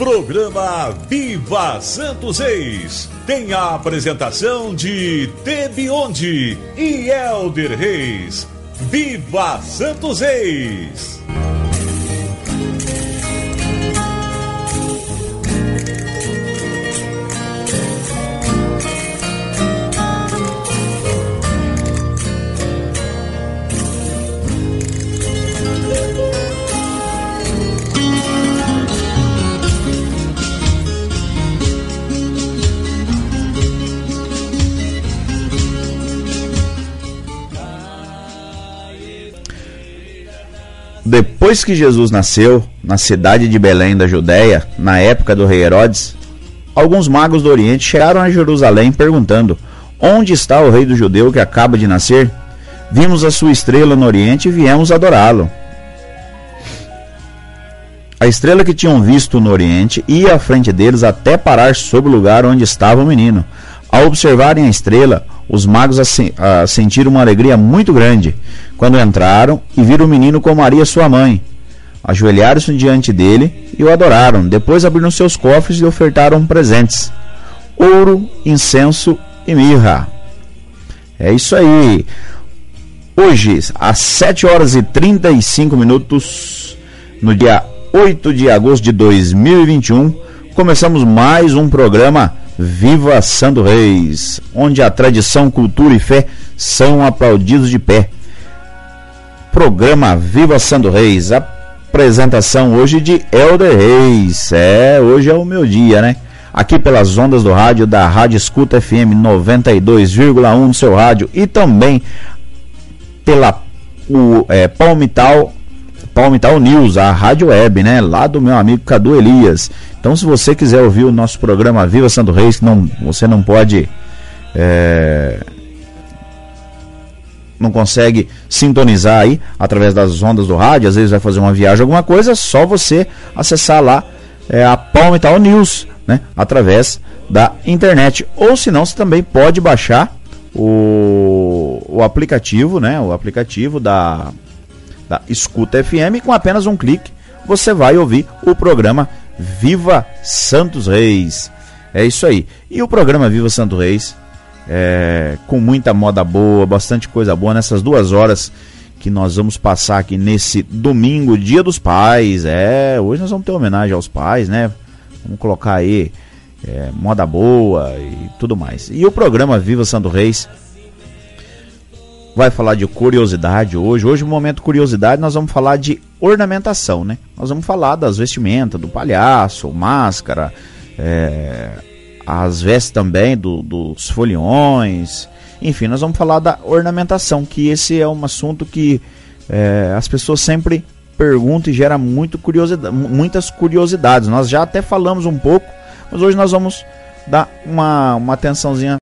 Programa Viva Santos Reis tem a apresentação de Tebionde e Elder Reis. Viva Santos Reis! Depois que Jesus nasceu na cidade de Belém da Judéia, na época do rei Herodes, alguns magos do Oriente chegaram a Jerusalém perguntando: Onde está o rei do judeu que acaba de nascer? Vimos a sua estrela no Oriente e viemos adorá-lo. A estrela que tinham visto no Oriente ia à frente deles até parar sobre o lugar onde estava o menino. Ao observarem a estrela, os magos sentiram uma alegria muito grande quando entraram e viram o menino com Maria, sua mãe. Ajoelharam-se diante dele e o adoraram. Depois abriram seus cofres e ofertaram presentes: ouro, incenso e mirra. É isso aí. Hoje, às 7 horas e 35 minutos, no dia 8 de agosto de 2021, começamos mais um programa Viva Santo Reis, onde a tradição, cultura e fé são aplaudidos de pé. Programa Viva Santo Reis, apresentação hoje de Elder Reis. É, hoje é o meu dia, né? Aqui pelas ondas do rádio da Rádio Escuta FM 92,1 do seu rádio e também pela o, é, Palmital Palmital News, a rádio web, né? Lá do meu amigo Cadu Elias. Então, se você quiser ouvir o nosso programa Viva Santo Reis, que não, você não pode. É, não consegue sintonizar aí através das ondas do rádio, às vezes vai fazer uma viagem, alguma coisa, só você acessar lá é, a Palmital News, né? Através da internet. Ou se não, você também pode baixar o, o aplicativo, né? O aplicativo da, da Escuta FM com apenas um clique você vai ouvir o programa Viva Santos Reis. É isso aí. E o programa Viva Santos Reis, é, com muita moda boa, bastante coisa boa nessas duas horas que nós vamos passar aqui nesse domingo, Dia dos Pais. É, hoje nós vamos ter homenagem aos pais, né? Vamos colocar aí é, moda boa e tudo mais. E o programa Viva Santo Reis vai falar de curiosidade hoje. Hoje, no momento curiosidade, nós vamos falar de ornamentação, né? Nós vamos falar das vestimentas do palhaço, máscara, é, as vestes também do, dos foliões. Enfim, nós vamos falar da ornamentação, que esse é um assunto que é, as pessoas sempre perguntam e gera muito curiosidade, muitas curiosidades. Nós já até falamos um pouco, mas hoje nós vamos dar uma, uma atençãozinha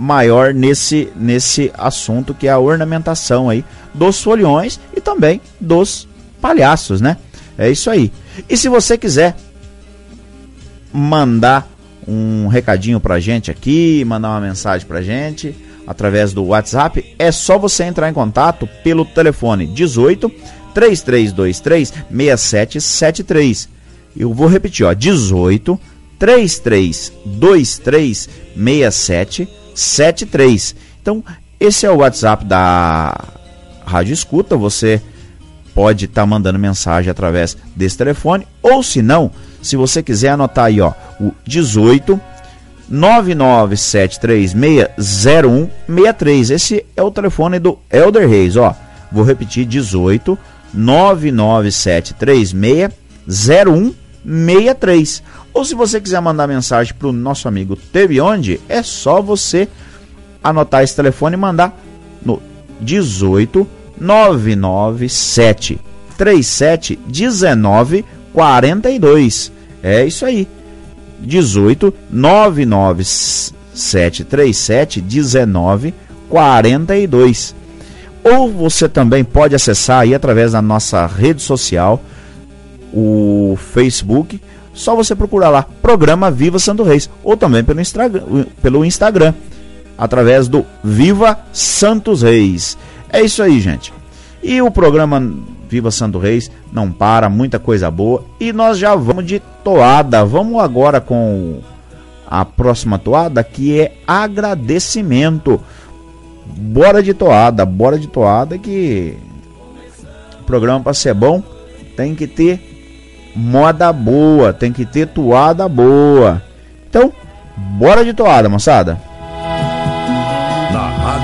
maior nesse, nesse assunto que é a ornamentação aí dos foliões e também dos palhaços, né? É isso aí. E se você quiser mandar um recadinho pra gente aqui, mandar uma mensagem pra gente através do WhatsApp, é só você entrar em contato pelo telefone 18 3323 6773. Eu vou repetir, ó, 18 3323 6773. 73. Então, esse é o WhatsApp da Rádio Escuta. Você pode estar tá mandando mensagem através desse telefone. Ou se não, se você quiser anotar aí, ó, o 18 997360163. Esse é o telefone do Elder Reis, ó. Vou repetir: 18 997360163. Ou se você quiser mandar mensagem para o nosso amigo Teve Onde, é só você anotar esse telefone e mandar no 18 997 37 19 42. É isso aí. 18 99737 1942. Ou você também pode acessar aí através da nossa rede social, o Facebook, só você procurar lá, programa Viva Santo Reis, ou também pelo Instagram, pelo Instagram através do Viva Santos Reis. É isso aí, gente. E o programa Viva Santo Reis não para, muita coisa boa. E nós já vamos de toada. Vamos agora com a próxima toada que é agradecimento. Bora de toada, bora de toada que programa para ser bom tem que ter moda boa, tem que ter toada boa. Então, bora de toada, moçada.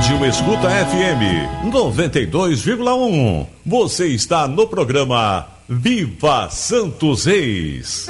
Rádio Escuta FM 92,1. Você está no programa Viva Santos Reis.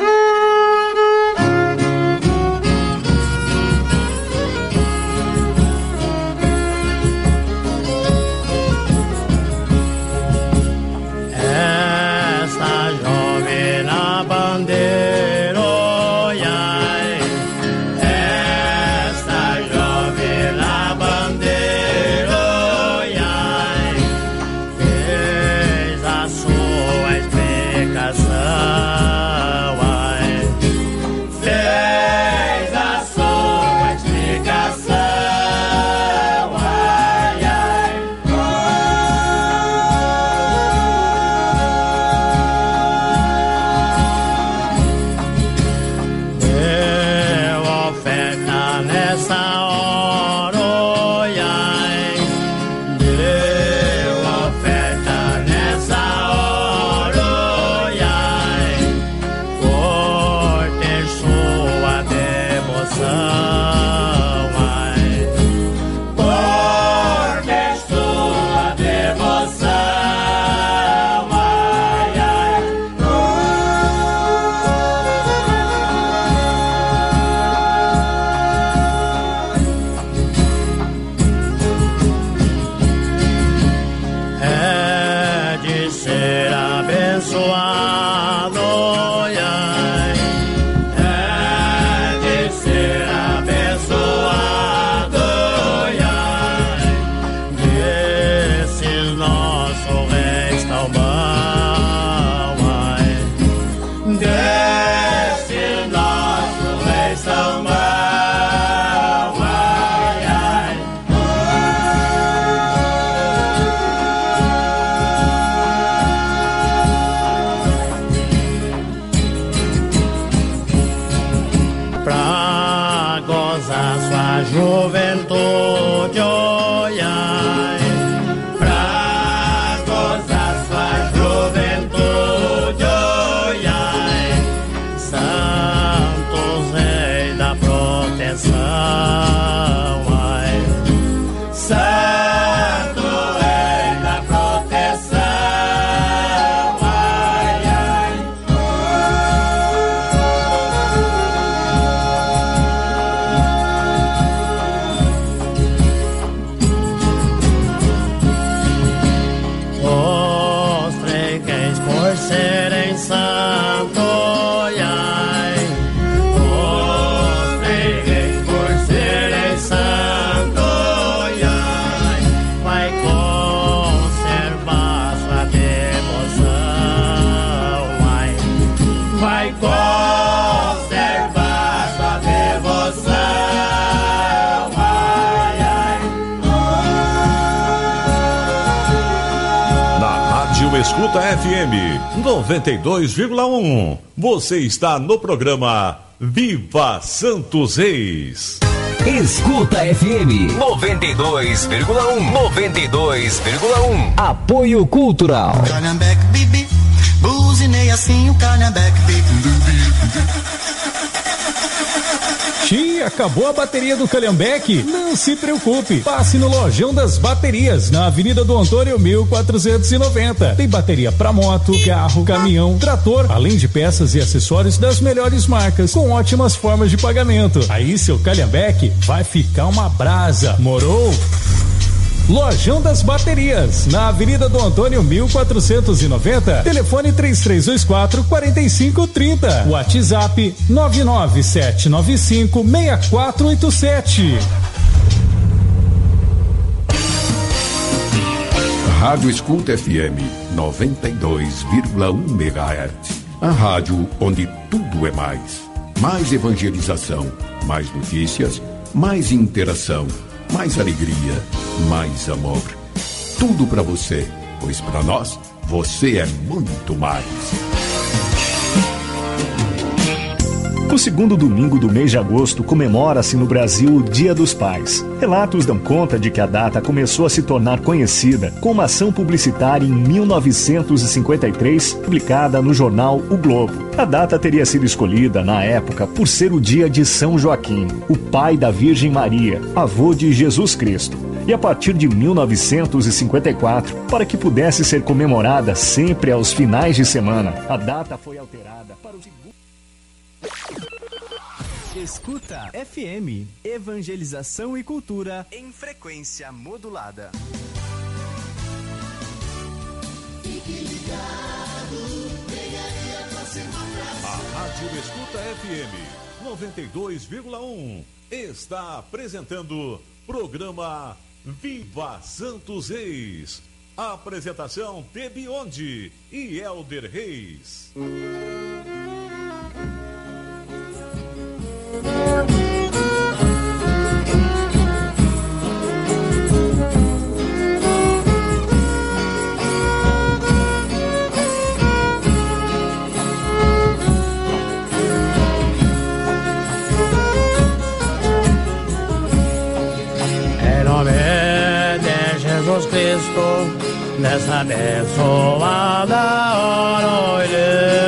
92,1. Você está no programa Viva Santos Reis. Escuta FM 92,1. 92,1. Apoio Cultural. Calhambeque, bibi. Buzinei assim o Calhambeque, bibi. Acabou a bateria do Calhambeque? Não se preocupe. Passe no Lojão das Baterias, na Avenida do Antônio 1490. Tem bateria para moto, carro, caminhão, trator, além de peças e acessórios das melhores marcas, com ótimas formas de pagamento. Aí seu Calhambeque vai ficar uma brasa. Morou? Lojão das Baterias, na Avenida do Antônio 1490, telefone 3324 4530. WhatsApp 99795 6487. Rádio Escuta FM 92,1 MHz. A rádio onde tudo é mais. Mais evangelização, mais notícias, mais interação, mais alegria, mais amor. Tudo para você, pois para nós você é muito mais. No segundo domingo do mês de agosto, comemora-se no Brasil o Dia dos Pais. Relatos dão conta de que a data começou a se tornar conhecida com uma ação publicitária em 1953, publicada no jornal O Globo. A data teria sido escolhida, na época, por ser o dia de São Joaquim, o pai da Virgem Maria, avô de Jesus Cristo e a partir de 1954, para que pudesse ser comemorada sempre aos finais de semana, a data foi alterada para o segundo. Escuta FM, evangelização e cultura em frequência modulada. A Rádio Escuta FM 92,1 está apresentando programa Viva Santos Reis. Apresentação Tebionde e Elder Reis. Cristo, nessa abençoada hora, Nessa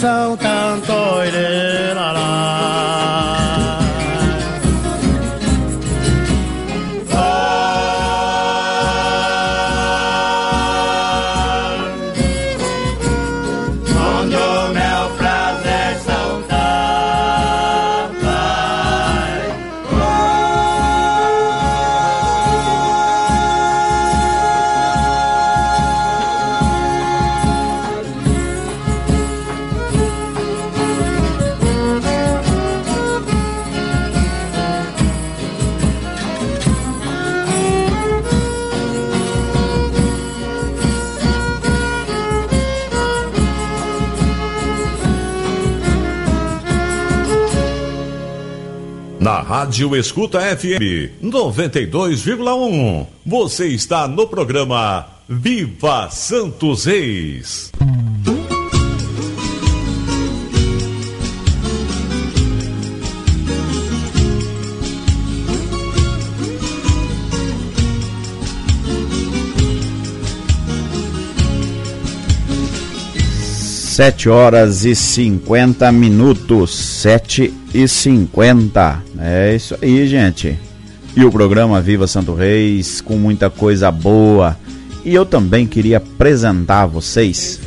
prazer Rádio Escuta FM 92,1. Você está no programa Viva Santos Reis. Sete horas e 50 minutos, sete e cinquenta. É isso aí, gente. E o programa Viva Santo Reis com muita coisa boa. E eu também queria apresentar a vocês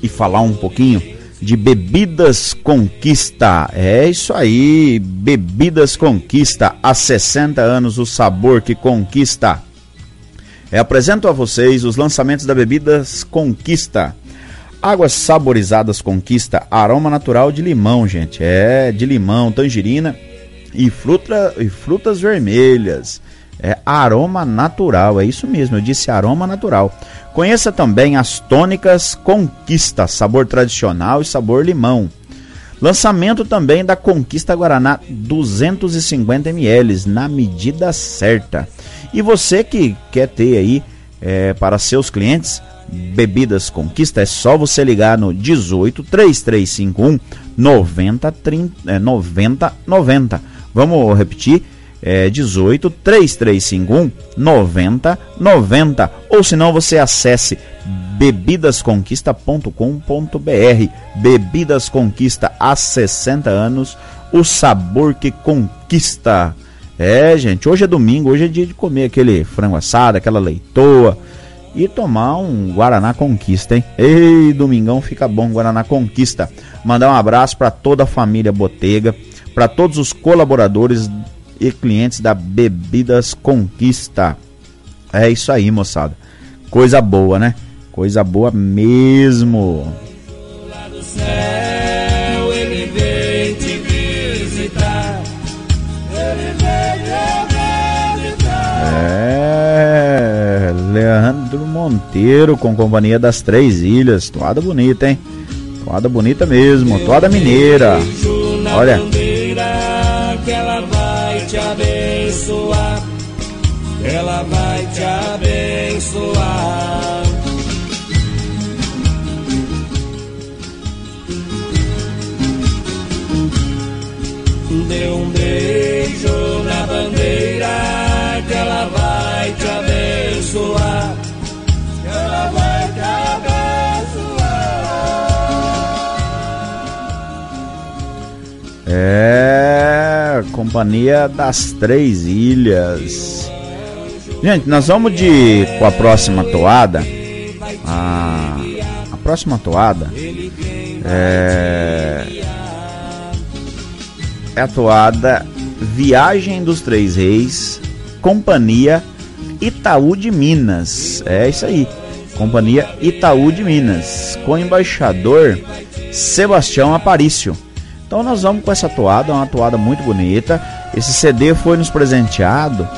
e falar um pouquinho de Bebidas Conquista. É isso aí, Bebidas Conquista. Há 60 anos o sabor que conquista. É, apresento a vocês os lançamentos da Bebidas Conquista. Águas saborizadas Conquista, aroma natural de limão, gente. É, de limão, tangerina e, fruta, e frutas vermelhas. É aroma natural, é isso mesmo, eu disse aroma natural. Conheça também as tônicas Conquista, sabor tradicional e sabor limão. Lançamento também da Conquista Guaraná 250 ml, na medida certa. E você que quer ter aí é, para seus clientes Bebidas Conquista, é só você ligar no 18 3351 90 30, é, 90 90. Vamos repetir? É 18 3351 90 90. Ou se não, você acesse bebidasconquista.com.br. Bebidas Conquista há 60 anos, o sabor que conquista. É, gente, hoje é domingo, hoje é dia de comer aquele frango assado, aquela leitoa e tomar um Guaraná Conquista, hein? Ei, domingão fica bom Guaraná Conquista. Mandar um abraço para toda a família Botega, para todos os colaboradores e clientes da Bebidas Conquista. É isso aí, moçada. Coisa boa, né? Coisa boa mesmo. Lá Leandro Monteiro com companhia das Três Ilhas. Toada bonita, hein? Toada bonita mesmo, toada mineira. Olha, ela vai te abençoar. Ela vai te abençoar. Dê é companhia das Três Ilhas. Gente, nós vamos de com a próxima toada. A, a próxima toada é, é a toada Viagem dos Três Reis, Companhia Itaú de Minas. É isso aí, Companhia Itaú de Minas, com o embaixador Sebastião Aparício. Então nós vamos com essa toada, uma toada muito bonita. Esse CD foi nos presenteado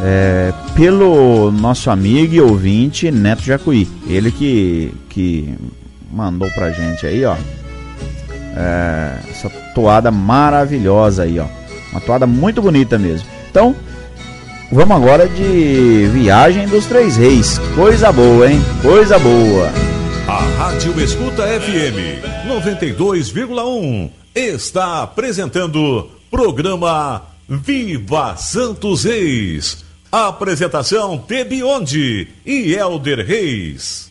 é, pelo nosso amigo e ouvinte Neto Jacuí. Ele que, que mandou pra gente aí, ó. É, essa toada maravilhosa aí, ó. Uma toada muito bonita mesmo. Então, vamos agora de Viagem dos Três Reis. Coisa boa, hein? Coisa boa. A Rádio Escuta FM 92,1 está apresentando programa Viva Santos Reis. Apresentação Tebionde e Elder Reis.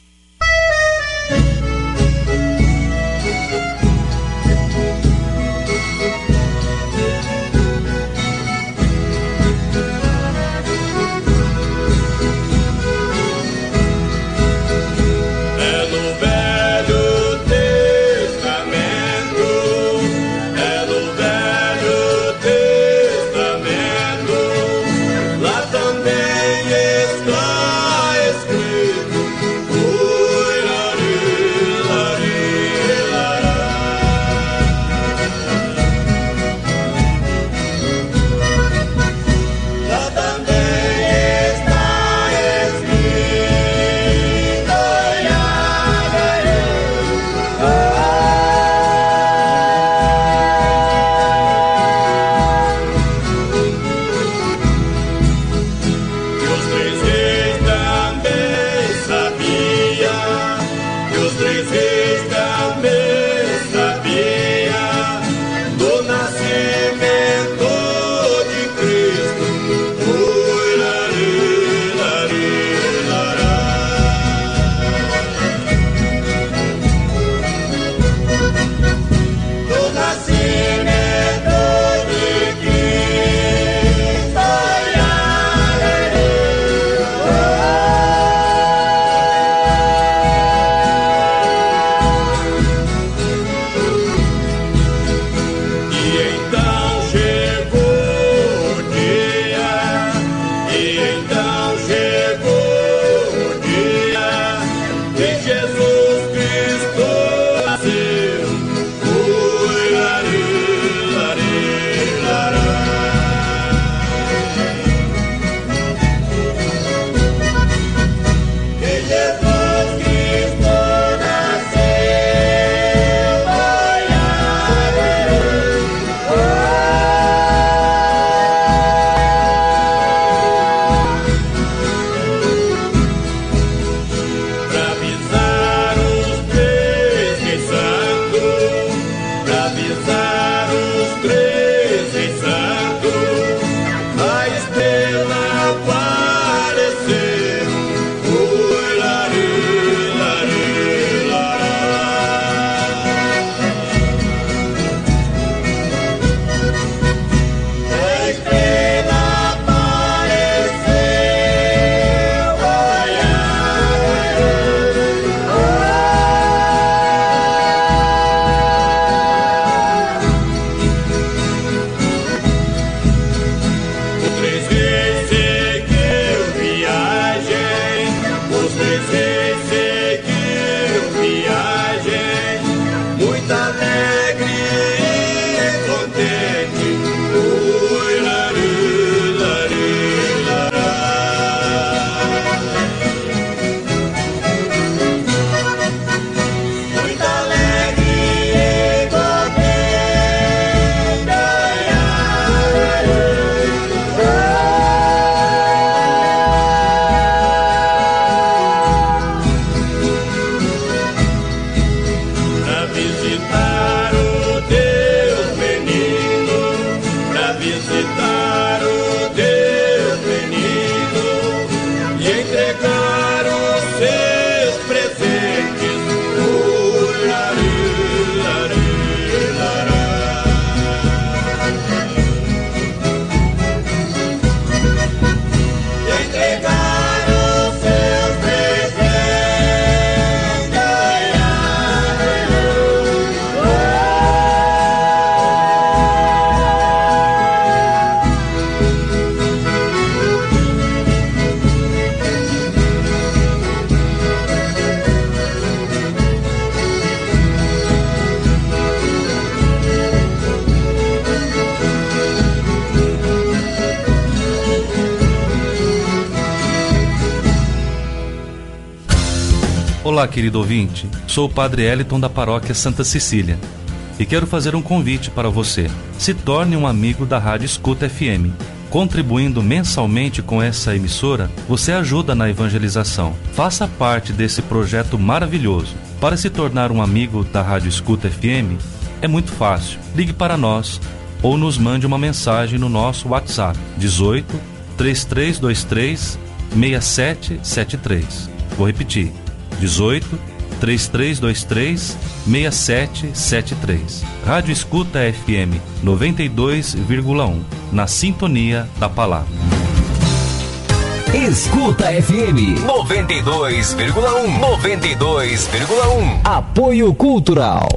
Olá, querido ouvinte. Sou o Padre Eliton da Paróquia Santa Cecília e quero fazer um convite para você. Se torne um amigo da Rádio Escuta FM. Contribuindo mensalmente com essa emissora, você ajuda na evangelização. Faça parte desse projeto maravilhoso. Para se tornar um amigo da Rádio Escuta FM, é muito fácil. Ligue para nós ou nos mande uma mensagem no nosso WhatsApp 18 3323 6773. Vou repetir. 18 3323 6773. Rádio Escuta FM 92,1. Na sintonia da palavra. Escuta FM 92,1 92,1 Apoio Cultural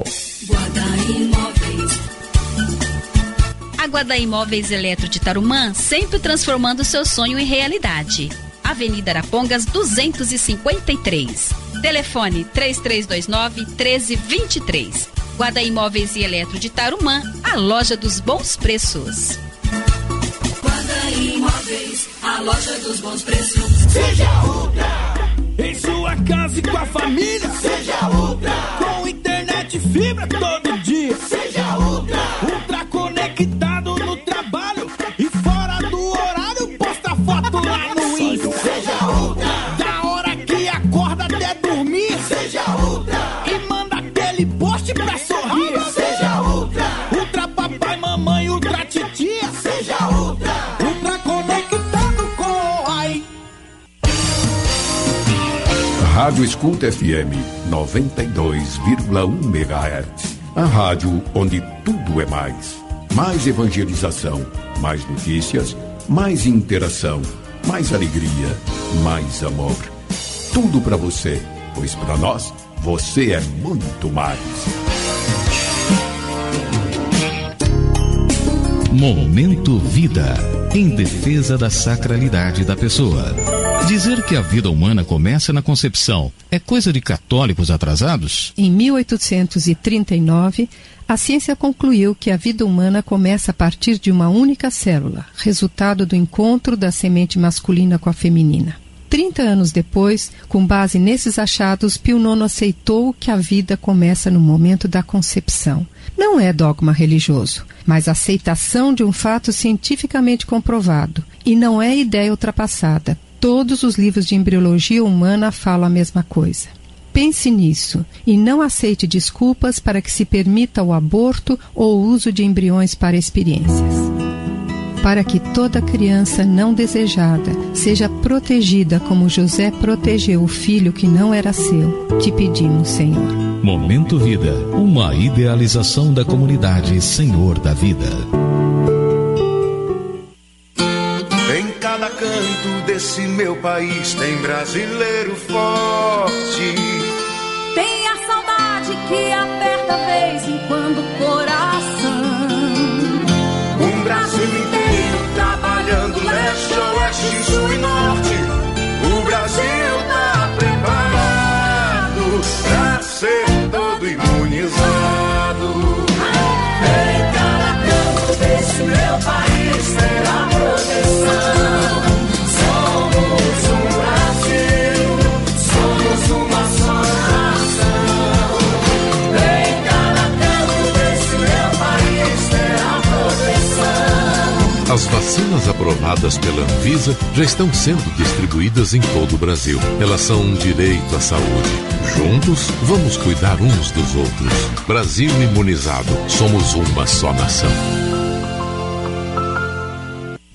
A Guarda Imóveis Eletro de Tarumã sempre transformando seu sonho em realidade. Avenida Arapongas 253. Telefone 3329 1323. Guarda Imóveis e Eletro de Tarumã, a loja dos bons preços. Guarda Imóveis, a loja dos bons preços. Seja Ultra. Em sua casa e com a família. Seja Ultra. Com internet e fibra todo dia. Seja Ultra. Rádio Escuta FM 92,1 MHz. A rádio onde tudo é mais. Mais evangelização, mais notícias, mais interação, mais alegria, mais amor. Tudo para você, pois para nós você é muito mais. Momento Vida. Em defesa da sacralidade da pessoa. Dizer que a vida humana começa na concepção é coisa de católicos atrasados? Em 1839, a ciência concluiu que a vida humana começa a partir de uma única célula, resultado do encontro da semente masculina com a feminina. Trinta anos depois, com base nesses achados, Pio IX aceitou que a vida começa no momento da concepção. Não é dogma religioso, mas aceitação de um fato cientificamente comprovado. E não é ideia ultrapassada. Todos os livros de embriologia humana falam a mesma coisa. Pense nisso e não aceite desculpas para que se permita o aborto ou o uso de embriões para experiências. Para que toda criança não desejada seja protegida como José protegeu o filho que não era seu, te pedimos, Senhor. Momento Vida. Uma idealização da comunidade Senhor da Vida. Em cada canto desse meu país tem brasileiro forte. Tem a saudade que aperta vez em quando vacinas aprovadas pela Anvisa já estão sendo distribuídas em todo o Brasil. Elas são um direito à saúde. Juntos, vamos cuidar uns dos outros. Brasil imunizado. Somos uma só nação.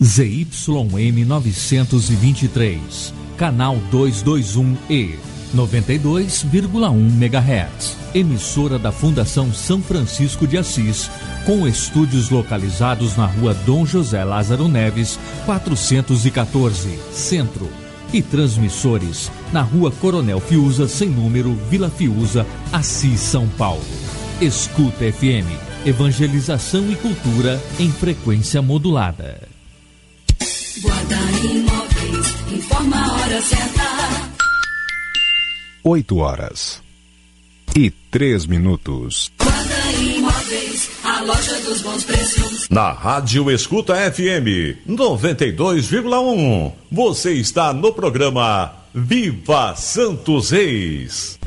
ZYM 923, canal 221E, 92,1 MHz. Emissora da Fundação São Francisco de Assis, com estúdios localizados na rua Dom José Lázaro Neves, 414, Centro. E transmissores na rua Coronel Fiuza, sem número, Vila Fiuza, Assis, São Paulo. Escuta FM, evangelização e cultura em frequência modulada. Guarda Imóveis, informa a hora certa. 8 horas e 3 minutos. Imóveis, a loja dos bons preços. Na Rádio Escuta FM 92,1. Você está no programa Viva Santos Reis.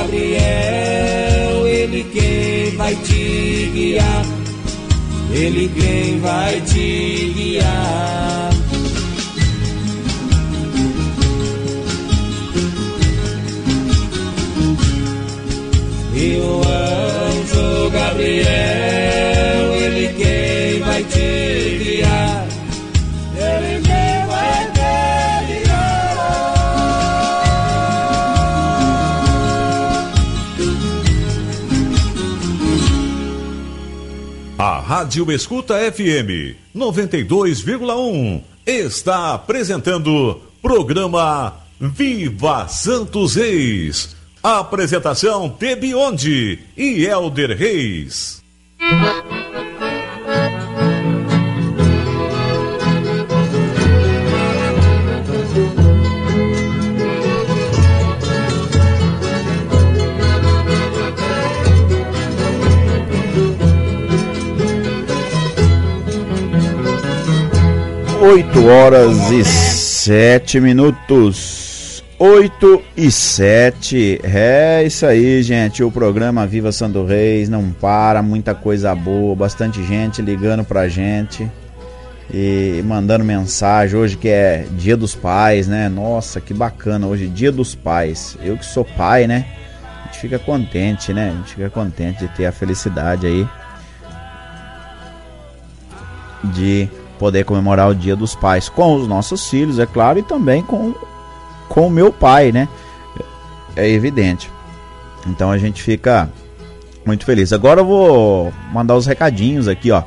Gabriel, ele quem vai te guiar. Ele quem vai te guiar. Rádio Escuta FM 92,1 está apresentando programa Viva Santos Reis. Apresentação Tebionde e Elder Reis. Oito horas e sete minutos. Oito e sete. É isso aí, gente. O programa Viva Santo Reis não para, muita coisa boa, bastante gente ligando pra gente e mandando mensagem. Hoje que é Dia dos Pais, né? Nossa, que bacana. Hoje, Dia dos Pais. Eu que sou pai, né? A gente fica contente, né? A gente fica contente de ter a felicidade aí de poder comemorar o Dia dos Pais com os nossos filhos, é claro, e também com com o meu pai, né? É evidente. Então a gente fica muito feliz. Agora eu vou mandar os recadinhos aqui, ó.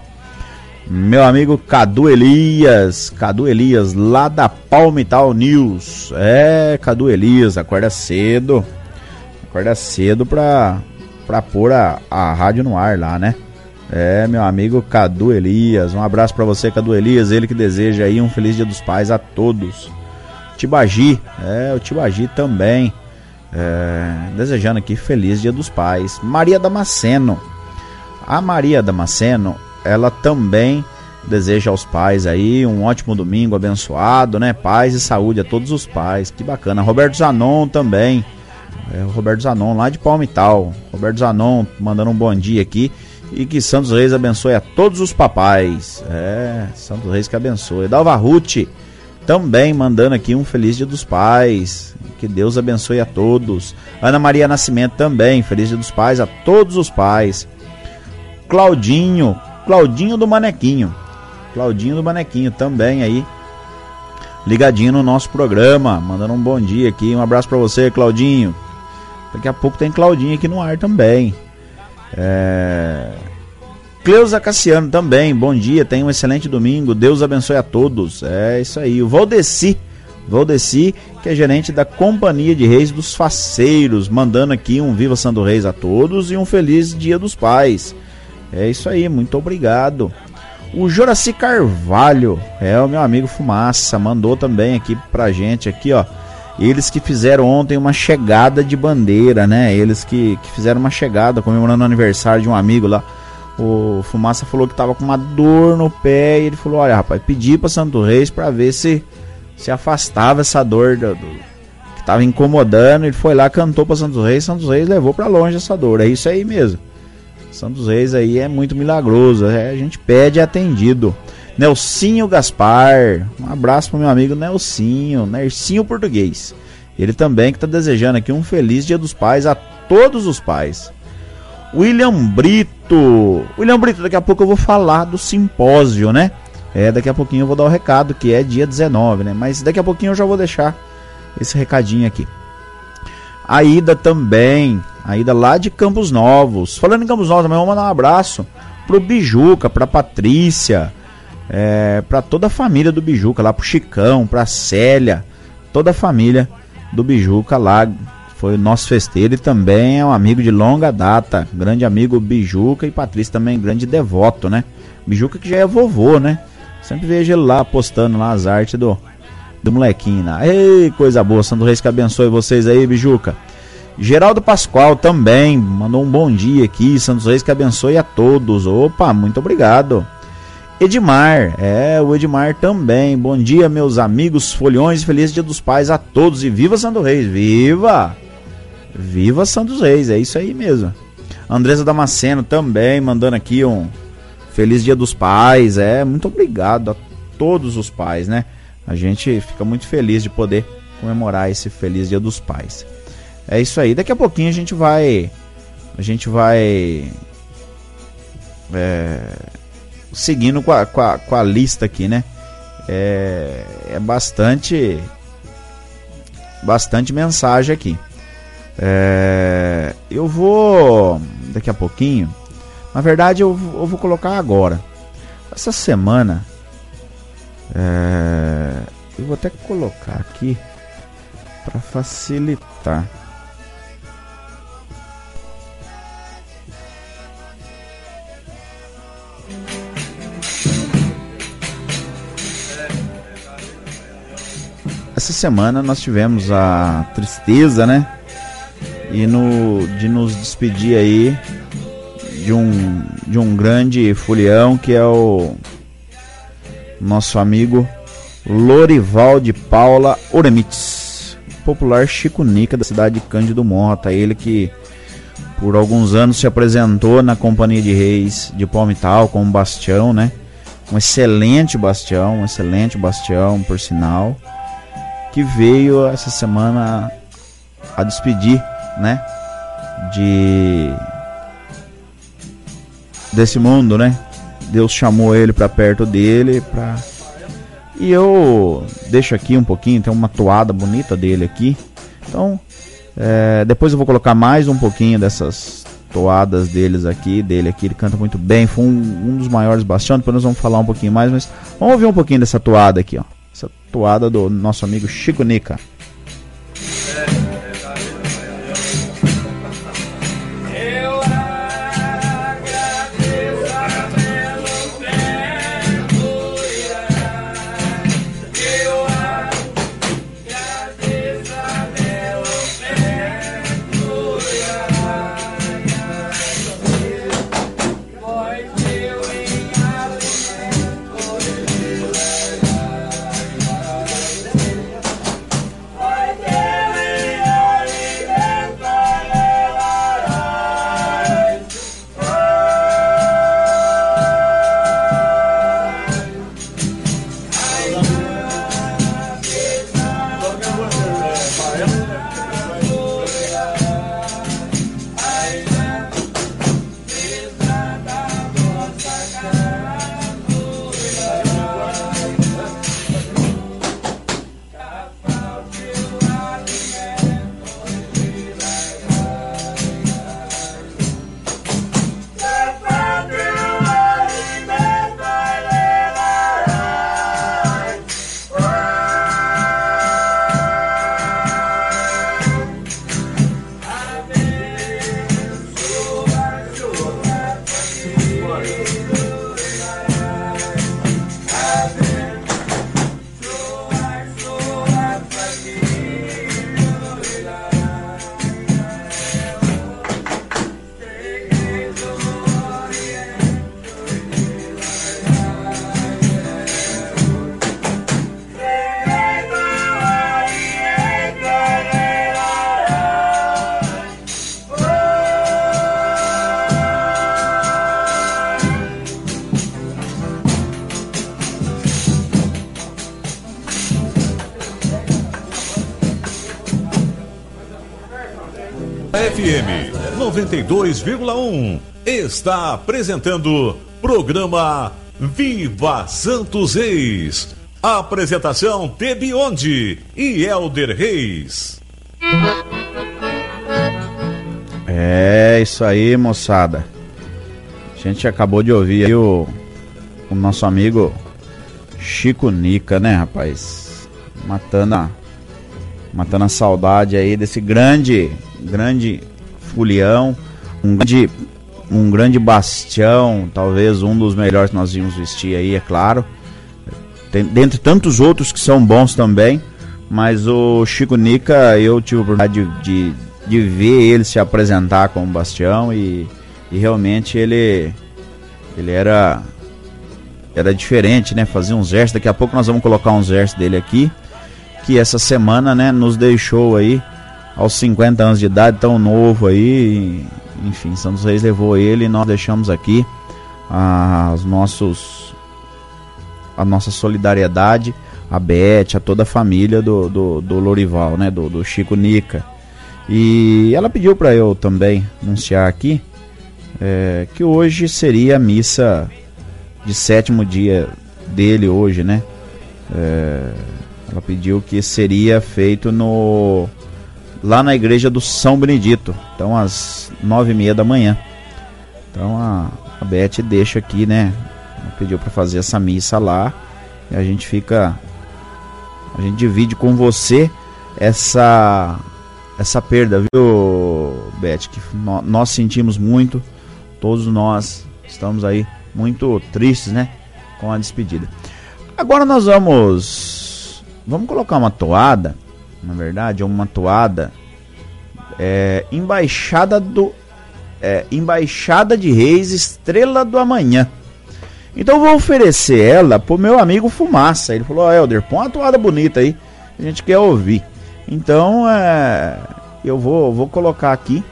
Meu amigo Cadu Elias, Cadu Elias, lá da Palmital News. É, Cadu Elias, acorda cedo. Acorda cedo pra, pra pôr a, a rádio no ar lá, né? É, meu amigo Cadu Elias. Um abraço para você, Cadu Elias. Ele que deseja aí um feliz Dia dos Pais a todos. Tibagi, é, o Tibagi também. É, desejando aqui feliz Dia dos Pais. Maria Damasceno. A Maria Damasceno, ela também deseja aos pais aí um ótimo domingo abençoado, né? Paz e saúde a todos os pais. Que bacana. Roberto Zanon também. É, Roberto Zanon lá de Palmital. Roberto Zanon mandando um bom dia aqui. E que Santos Reis abençoe a todos os papais. É, Santos Reis que abençoe. Dalva Ruth também mandando aqui um feliz dia dos pais. Que Deus abençoe a todos. Ana Maria Nascimento também, feliz dia dos pais a todos os pais. Claudinho, Claudinho do Manequinho. Claudinho do Manequinho também aí. Ligadinho no nosso programa, mandando um bom dia aqui. Um abraço para você, Claudinho. Daqui a pouco tem Claudinho aqui no ar também. É... Cleusa Cassiano também, bom dia, tenha um excelente domingo, Deus abençoe a todos. É isso aí. O Valdeci, Valdeci, que é gerente da Companhia de Reis dos Faceiros, mandando aqui um Viva Santo Reis a todos e um feliz Dia dos Pais. É isso aí, muito obrigado. O Joraci Carvalho, é o meu amigo Fumaça, mandou também aqui pra gente aqui, ó. Eles que fizeram ontem uma chegada de bandeira, né? Eles que, que fizeram uma chegada comemorando o aniversário de um amigo lá. O Fumaça falou que tava com uma dor no pé e ele falou: Olha, rapaz, pedi pra Santo Reis pra ver se se afastava essa dor do, do, que tava incomodando. Ele foi lá, cantou pra Santos Reis, Santos Reis levou pra longe essa dor. É isso aí mesmo. Santos Reis aí é muito milagroso. É, a gente pede atendido. Nelsinho Gaspar. Um abraço pro meu amigo Nelsinho, Nercinho Português. Ele também que está desejando aqui um feliz Dia dos Pais a todos os pais. William Brito. William Brito, daqui a pouco eu vou falar do simpósio, né? É, daqui a pouquinho eu vou dar o recado, que é dia 19, né? Mas daqui a pouquinho eu já vou deixar esse recadinho aqui. A Ida também, a Ida lá de Campos Novos. Falando em Campos Novos, também vou mandar um abraço pro Bijuca, pra Patrícia, é, para toda a família do Bijuca, lá pro Chicão, pra Célia, toda a família do Bijuca lá. Foi o nosso festeiro e também é um amigo de longa data, grande amigo Bijuca e Patrícia também, grande devoto, né? Bijuca que já é vovô, né? Sempre vejo ele lá postando lá as artes do, do molequinho. Ei, coisa boa, Santo Reis que abençoe vocês aí, Bijuca. Geraldo Pascoal também mandou um bom dia aqui. Santos Reis que abençoe a todos. Opa, muito obrigado. Edmar, é, o Edmar também. Bom dia, meus amigos folhões. Feliz Dia dos Pais a todos e viva Santos Reis. Viva! Viva Santos Reis, é isso aí mesmo. Andresa Damasceno também mandando aqui um Feliz Dia dos Pais. É, muito obrigado a todos os pais, né? A gente fica muito feliz de poder comemorar esse Feliz Dia dos Pais. É isso aí. Daqui a pouquinho a gente vai. A gente vai. É, seguindo com a, com, a, com a lista aqui, né? É, é bastante. Bastante mensagem aqui. É, eu vou. Daqui a pouquinho. Na verdade, eu, eu vou colocar agora. Essa semana. É, eu vou até colocar aqui. Para facilitar. Essa semana nós tivemos a tristeza, né? E no, de nos despedir aí de um, de um grande folião que é o nosso amigo Lorival de Paula Oremitz, popular Chico Nica da cidade de Cândido Mota, ele que por alguns anos se apresentou na Companhia de Reis de Palmital como bastião, né? Um excelente bastião, um excelente bastião, por sinal, que veio essa semana a despedir, né? De desse mundo, né? Deus chamou ele para perto dele, para e eu deixo aqui um pouquinho, tem uma toada bonita dele aqui. Então, é, depois eu vou colocar mais um pouquinho dessas toadas deles aqui, dele aqui. Ele canta muito bem, foi um, um dos maiores bastiões. Depois nós vamos falar um pouquinho mais, mas vamos ouvir um pouquinho dessa toada aqui, ó. Essa toada do nosso amigo Chico Nica. 92,1 está apresentando programa Viva Santos Reis. Apresentação Tebionde e Elder Reis. É isso aí, moçada. A gente acabou de ouvir aí o, o nosso amigo Chico Nica, né, rapaz? Matando a, matando a saudade aí desse grande, grande fulião, um grande, um grande bastião, talvez um dos melhores que nós vimos vestir aí, é claro. Tem, dentre tantos outros que são bons também, mas o Chico Nica, eu tive a oportunidade de, de, de ver ele se apresentar como bastião e, e realmente ele, ele era era diferente, né? Fazia uns versos. Daqui a pouco nós vamos colocar uns versos dele aqui. Que essa semana, né, nos deixou aí aos 50 anos de idade, tão novo aí. Enfim, Santos Reis levou ele e nós deixamos aqui as nossos a nossa solidariedade a Beth, a toda a família do, do, do Lorival, né, do, do Chico Nica. E ela pediu para eu também anunciar aqui é, que hoje seria a missa de sétimo dia dele hoje, né? É, ela pediu que seria feito no lá na igreja do São Benedito, então às nove e meia da manhã. Então a, a Beth deixa aqui, né? Pediu para fazer essa missa lá e a gente fica, a gente divide com você essa essa perda, viu, Beth? Que nós sentimos muito, todos nós estamos aí muito tristes, né? Com a despedida. Agora nós vamos. Vamos colocar uma toada. Na verdade, uma toada. É, embaixada do. É, embaixada de Reis, Estrela do Amanhã. Então vou oferecer ela pro meu amigo Fumaça. Ele falou: oh, Helder, põe uma toada bonita aí. A gente quer ouvir. Então é, eu vou, vou colocar aqui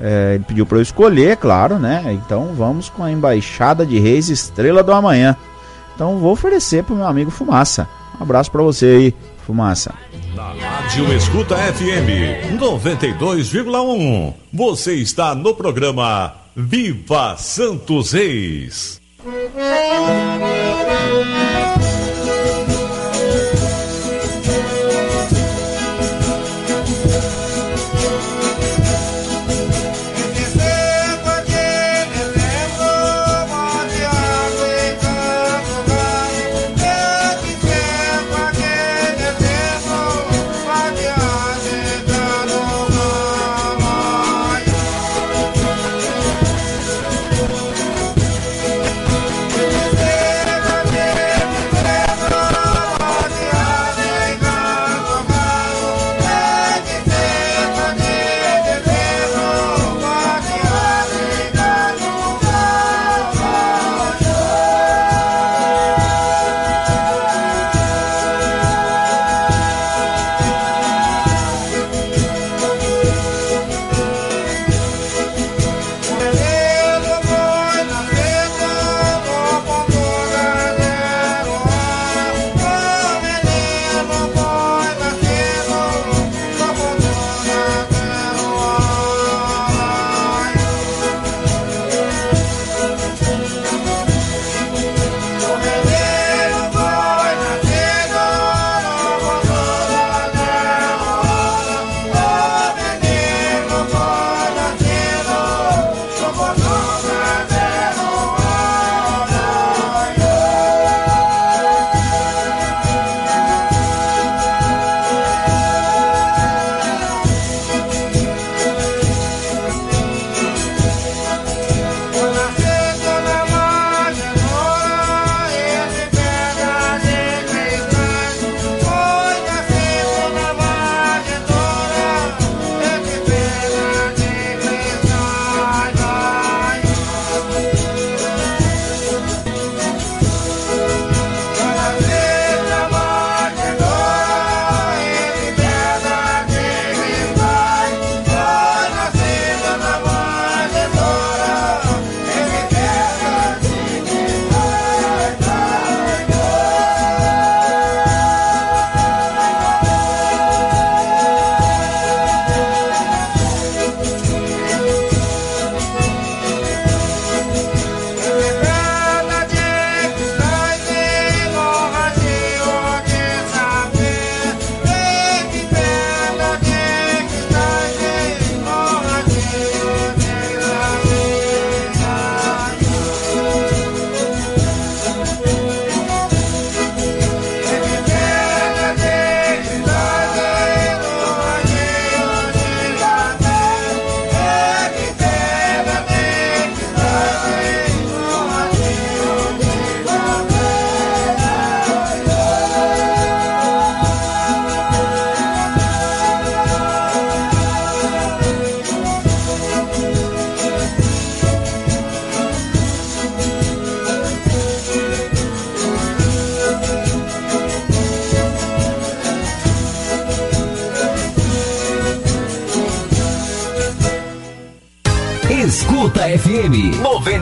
é, ele pediu para eu escolher, claro, né? Então vamos com a Embaixada de Reis Estrela do Amanhã. Então vou oferecer pro meu amigo Fumaça. Um abraço para você aí, Fumaça. Na Rádio Escuta FM 92,1. Você está no programa Viva Santos Reis.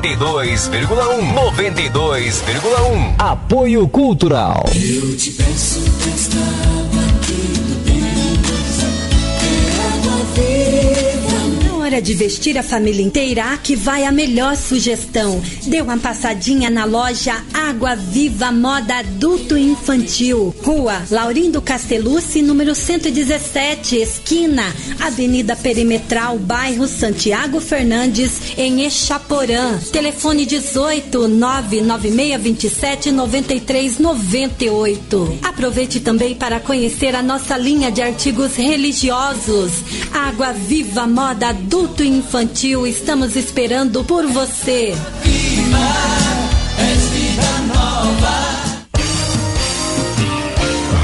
92,1. 92,1. Apoio Cultural. Eu te peço esta água que tu tens, é água viva. Na hora de vestir a família inteira, aqui vai a melhor sugestão. Dê uma passadinha na loja Água Viva Moda Adulto e Infantil. Rua Laurindo Castellucci, número 117, esquina Avenida Perimetral, bairro Santiago Fernandes, em Echaporã. Telefone 18 99627 9398. Aproveite também para conhecer a nossa linha de artigos religiosos. Água Viva Moda Adulto e Infantil, estamos esperando por você.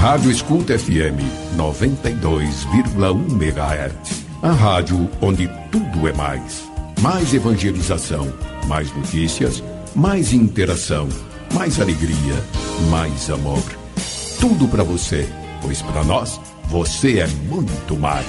Rádio Escuta FM 92,1 MHz. A rádio onde tudo é mais. Mais evangelização, mais notícias, mais interação, mais alegria, mais amor. Tudo para você, pois para nós você é muito mais.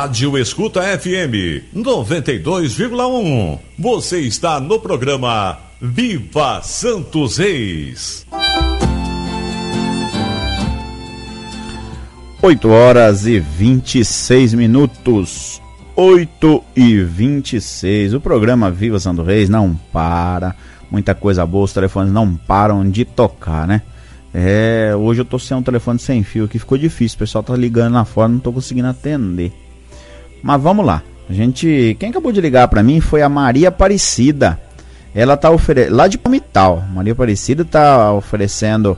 Rádio Escuta FM 92,1. Você está no programa Viva Santos Reis. 8 horas e 26 minutos. 8 e 26. O programa Viva Santo Reis não para. Muita coisa boa, os telefones não param de tocar, né? É, hoje eu tô sem um telefone sem fio que ficou difícil. O pessoal tá ligando lá fora, não tô conseguindo atender. Mas vamos lá. A gente, quem acabou de ligar para mim foi a Maria Aparecida. Ela tá oferecendo lá de Palmital. Maria Aparecida tá oferecendo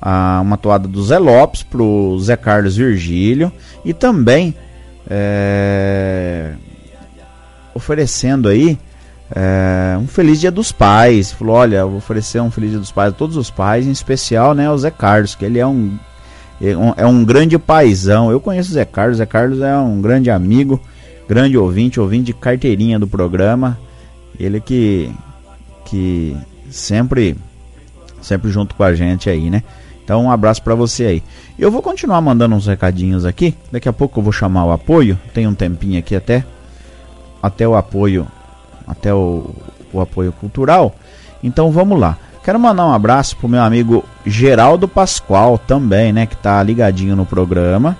ah, uma toada do Zé Lopes pro Zé Carlos Virgílio e também é, oferecendo aí é, um feliz dia dos pais. Falou, olha, vou oferecer um feliz dia dos pais a todos os pais, em especial, né, o Zé Carlos, que ele é um é um, é um grande paizão. Eu conheço o Zé Carlos, Zé Carlos é um grande amigo, grande ouvinte, ouvinte de carteirinha do programa. Ele que que sempre sempre junto com a gente aí, né? Então um abraço para você aí. Eu vou continuar mandando uns recadinhos aqui. Daqui a pouco eu vou chamar o apoio. Tem um tempinho aqui até até o apoio até o, o apoio cultural. Então vamos lá. Quero mandar um abraço pro meu amigo Geraldo Pascoal também, né, que tá ligadinho no programa.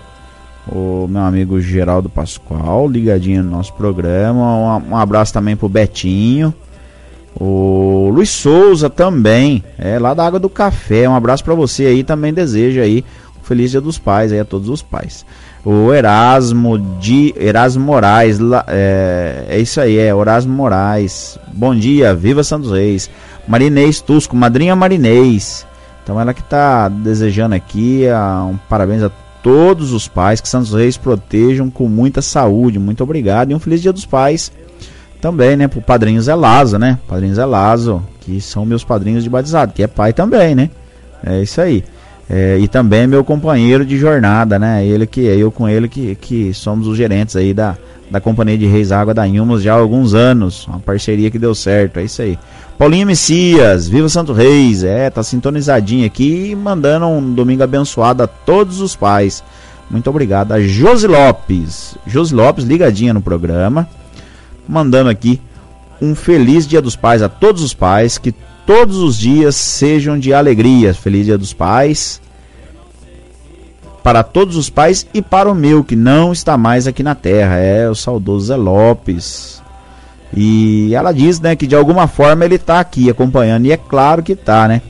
O meu amigo Geraldo Pascoal, ligadinho no nosso programa. Um, abraço também pro Betinho. O Luiz Souza também, é lá da Água do Café. Um abraço para você aí, também desejo aí um feliz Dia dos Pais aí a todos os pais. O Erasmo de Erasmo Moraes, é, é isso aí, é Erasmo Moraes. Bom dia, viva Santos Reis. Marinês Tusco, madrinha Marinês. Então ela que está desejando aqui uh, um parabéns a todos os pais, que Santos Reis protejam com muita saúde. Muito obrigado e um feliz dia dos pais também, né, pro padrinho Zé Lazo, né? Padrinho Zé Lazo, que são meus padrinhos de batizado, que é pai também, né? É isso aí. É, e também meu companheiro de jornada, né? Ele que eu com ele que, que somos os gerentes aí da, da Companhia de Reis Água da Inhumas já há alguns anos. Uma parceria que deu certo, é isso aí. Paulinho Messias, Viva Santo Reis, é, tá sintonizadinho aqui mandando um domingo abençoado a todos os pais. Muito obrigado. A Josi Lopes, Josi Lopes ligadinha no programa, mandando aqui um feliz Dia dos Pais a todos os pais, que todos os dias sejam de alegria. Feliz Dia dos Pais para todos os pais e para o meu, que não está mais aqui na terra. É o saudoso Zé Lopes. E ela diz, né, que de alguma forma ele está aqui acompanhando. E é claro que está, né?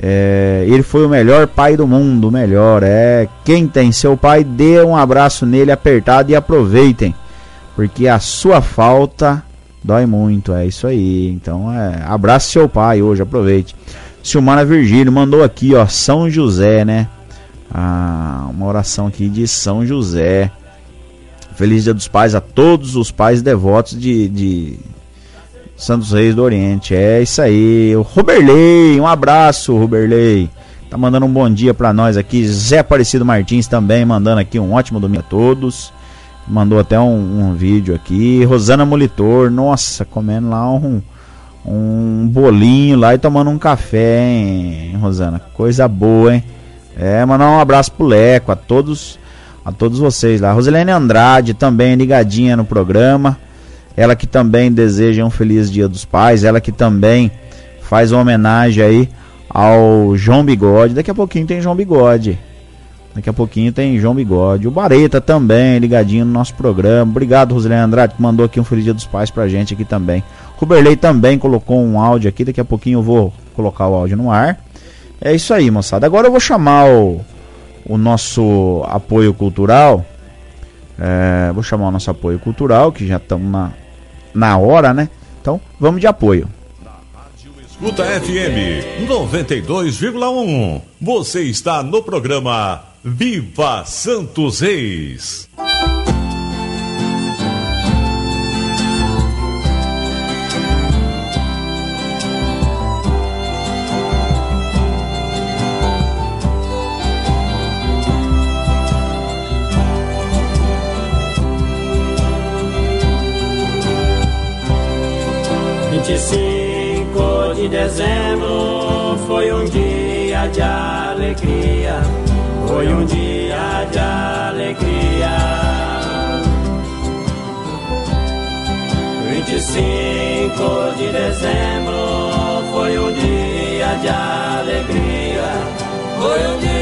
É, ele foi o melhor pai do mundo, melhor. É quem tem seu pai, dê um abraço nele apertado e aproveitem, porque a sua falta dói muito. É isso aí. Então, é, abraço seu pai hoje, aproveite. Silmana Virgílio mandou aqui, ó, São José, né? Ah, uma oração aqui de São José. Feliz Dia dos Pais a todos os pais devotos de, de Santos Reis do Oriente. É isso aí. O Roberley, um abraço, Roberley. Tá mandando um bom dia para nós aqui. Zé Aparecido Martins também mandando aqui um ótimo domingo a todos. Mandou até um, um vídeo aqui. Rosana Molitor, nossa, comendo lá um, um bolinho lá e tomando um café, hein, Rosana? Coisa boa, hein? É, mandar um abraço pro Leco, a todos, a todos vocês lá. Rosilene Andrade também ligadinha no programa. Ela que também deseja um feliz Dia dos Pais, ela que também faz uma homenagem aí ao João Bigode. Daqui a pouquinho tem João Bigode. Daqui a pouquinho tem João Bigode. O Bareta também, ligadinho no nosso programa. Obrigado, Rosilene Andrade, que mandou aqui um Feliz Dia dos Pais pra gente aqui também. Ruberley também colocou um áudio aqui. Daqui a pouquinho eu vou colocar o áudio no ar. É isso aí, moçada. Agora eu vou chamar o, o nosso apoio cultural. É, vou chamar o nosso apoio cultural, que já estamos na, na hora, né? Então, vamos de apoio. Escuta FM 92,1. Você está no programa Viva Santos Reis. 25 de dezembro foi um dia de alegria, foi um dia de alegria. 25 de dezembro foi um dia de alegria, foi um dia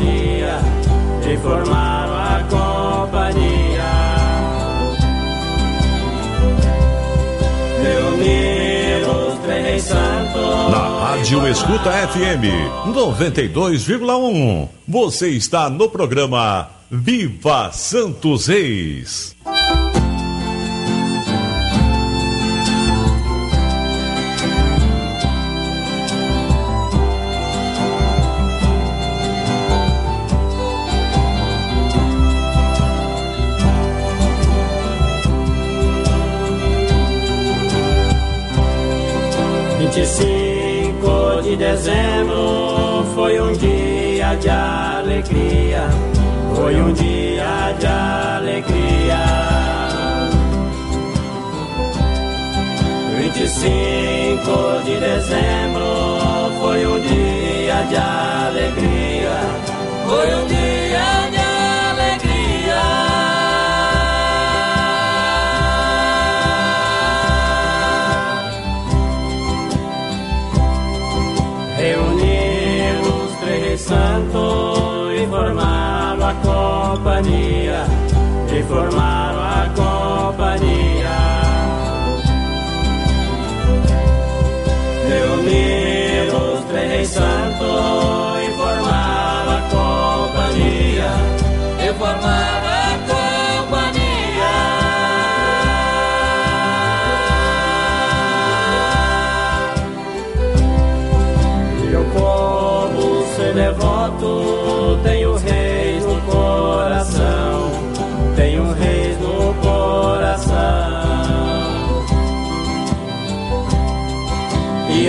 companhia. E formaram a companhia. Reuniram os três santos. Na Rádio Escuta FM 92,1. Você está no programa Viva Santos Reis. Vinte e cinco de dezembro foi um dia de alegria, foi um dia de alegria. Vinte e cinco de dezembro foi um dia de alegria, foi um dia companhia, formaram a companhia.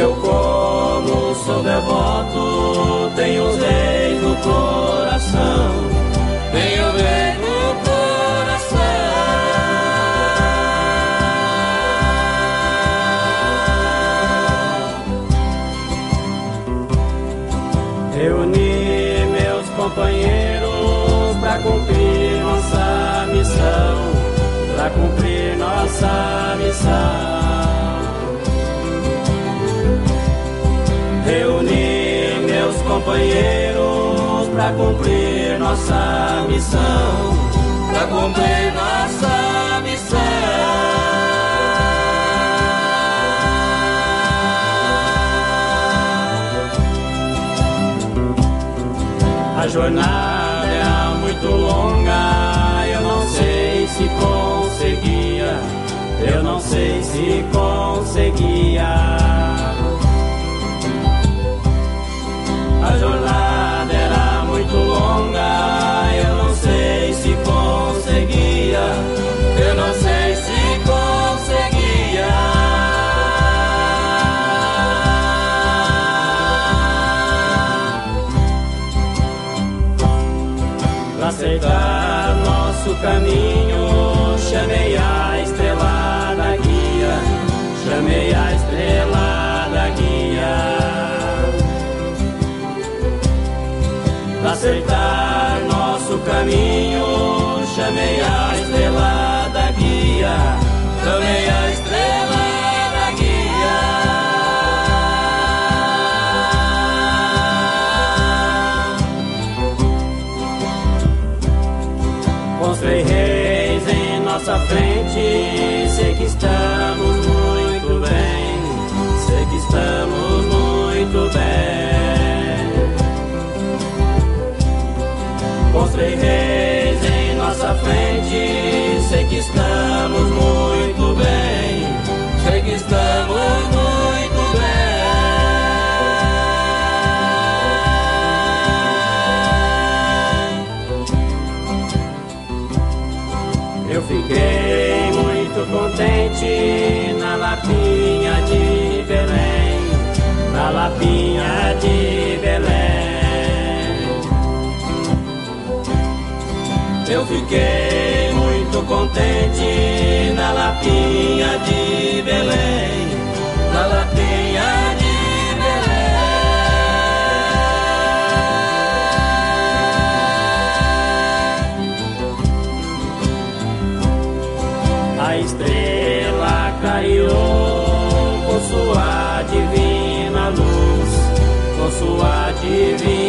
Eu como sou devoto, tenho os reis no coração, tenho reis no coração. Reuni meus companheiros para cumprir nossa missão, para cumprir nossa missão. Companheiros para cumprir nossa missão, para cumprir nossa missão. A jornada é muito longa, eu não sei se conseguia, eu não sei se conseguia. A jornada era muito longa, eu não sei se conseguia, eu não sei se conseguia. Pra aceitar nosso caminho, chamei a Pra aceitar nosso caminho, chamei a estrela da guia, chamei a estrela da guia. Três reis em nossa frente, sei que estamos estamos muito bem, sei que estamos muito bem. Eu fiquei muito contente na lapinha de Belém, na lapinha de Belém. Eu fiquei contente na lapinha de Belém, na lapinha de Belém. A estrela clareou com sua divina luz, com sua divina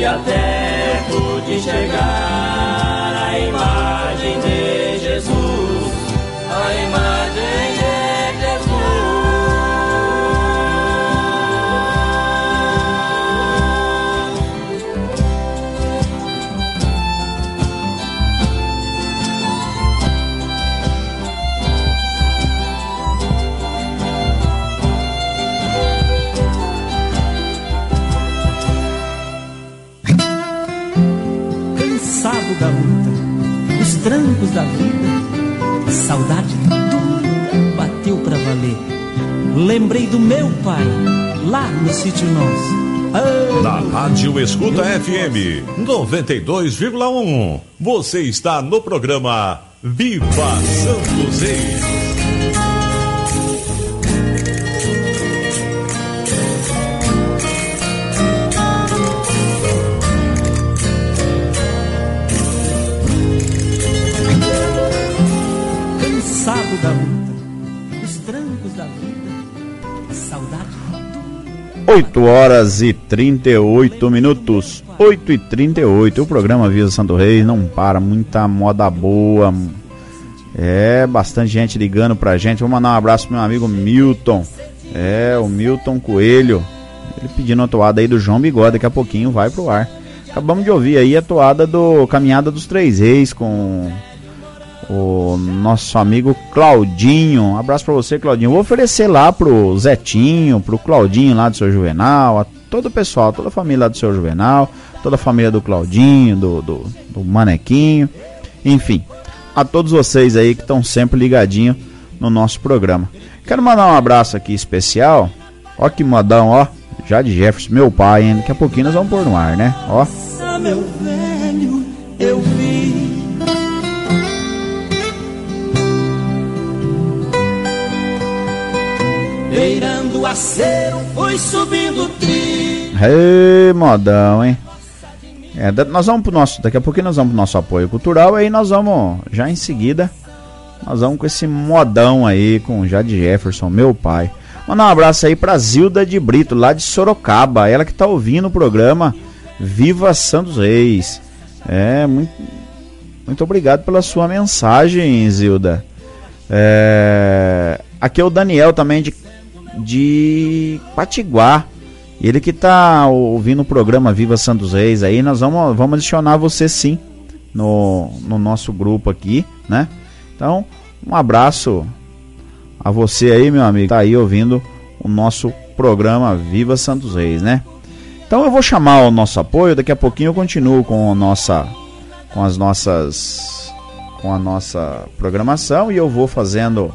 E até pude chegar à imagem de Jesus, a imagem pra valer. Lembrei do meu pai, lá no sítio nosso. Na Rádio Escuta FM 92,1. Você está no programa Viva Santos Reis. 8 horas e 38 minutos. 8 e 38. O programa Visa Santo Reis não para. Muita moda boa. É, bastante gente ligando pra gente. Vou mandar um abraço pro meu amigo Milton. É, o Milton Coelho. Ele pedindo a toada aí do João Bigode. Daqui a pouquinho vai pro ar. Acabamos de ouvir aí a toada do Caminhada dos Três Reis com o nosso amigo Claudinho. Um abraço pra você, Claudinho. Vou oferecer lá pro Zetinho, pro Claudinho lá do seu Juvenal, a todo o pessoal, toda a família lá do seu Juvenal, toda a família do Claudinho, do, do, do Manequinho, enfim, a todos vocês aí que estão sempre ligadinho no nosso programa. Quero mandar um abraço aqui especial. Ó que modão, ó. Já de Jefferson, meu pai, hein? Daqui a pouquinho nós vamos pôr no ar, né? Ó. Ah, meu velho, eu vi. Beirando o acero, foi subindo o trilho. Ei, modão, hein? É, nós vamos pro nosso, daqui a pouquinho nós vamos pro nosso apoio cultural, aí nós vamos, já em seguida, nós vamos com esse modão aí, com o Jade Jefferson, meu pai. Mandar um abraço aí pra Zilda de Brito, lá de Sorocaba, ela que tá ouvindo o programa Viva Santos Reis. É, muito, muito obrigado pela sua mensagem, Zilda. É, aqui é o Daniel também de, de Patiguar. Ele que tá ouvindo o programa Viva Santos Reis aí, nós vamos, vamos adicionar você sim no, no nosso grupo aqui, né? Então, um abraço a você aí, meu amigo, tá aí ouvindo o nosso programa Viva Santos Reis, né? Então eu vou chamar o nosso apoio, daqui a pouquinho eu continuo com a nossa com as nossas com a nossa programação e eu vou fazendo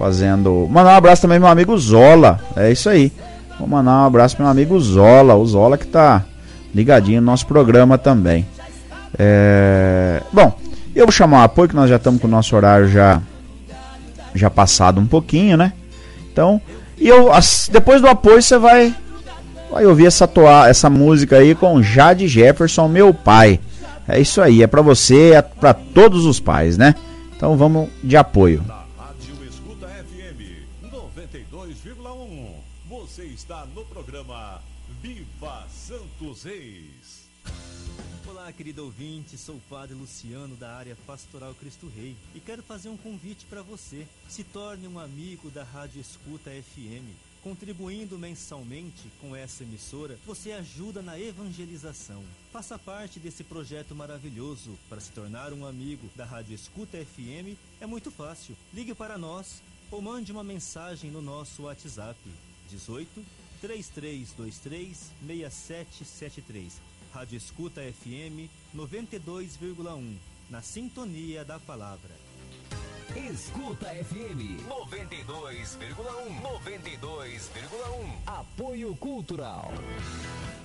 fazendo, mandar um abraço também meu amigo Zola. É isso aí. Vou mandar um abraço pro meu amigo Zola, o Zola que tá ligadinho no nosso programa também. É... Bom, eu vou chamar o apoio que nós já estamos com o nosso horário já já passado um pouquinho, né? Então, e eu depois do apoio você vai vai ouvir essa toa, essa música aí com Jade Jefferson, meu pai. É isso aí, é pra você, é pra todos os pais, né? Então vamos de apoio. Olá, querido ouvinte, sou o Padre Luciano da área Pastoral Cristo Rei e quero fazer um convite para você. Se torne um amigo da Rádio Escuta FM. Contribuindo mensalmente com essa emissora, você ajuda na evangelização. Faça parte desse projeto maravilhoso. Para se tornar um amigo da Rádio Escuta FM é muito fácil. Ligue para nós ou mande uma mensagem no nosso WhatsApp 18 3323 6773. Rádio Escuta FM 92,1. Na sintonia da palavra. Escuta FM 92,1 92,1 Apoio Cultural.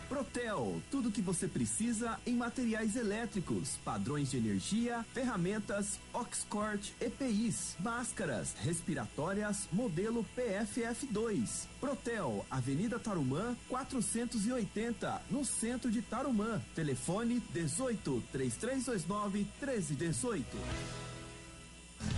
Protel, tudo que você precisa em materiais elétricos, padrões de energia, ferramentas, Oxcort, EPIs, máscaras, respiratórias, modelo PFF2. Protel, Avenida Tarumã, 480, no centro de Tarumã. Telefone 18 3329 1318.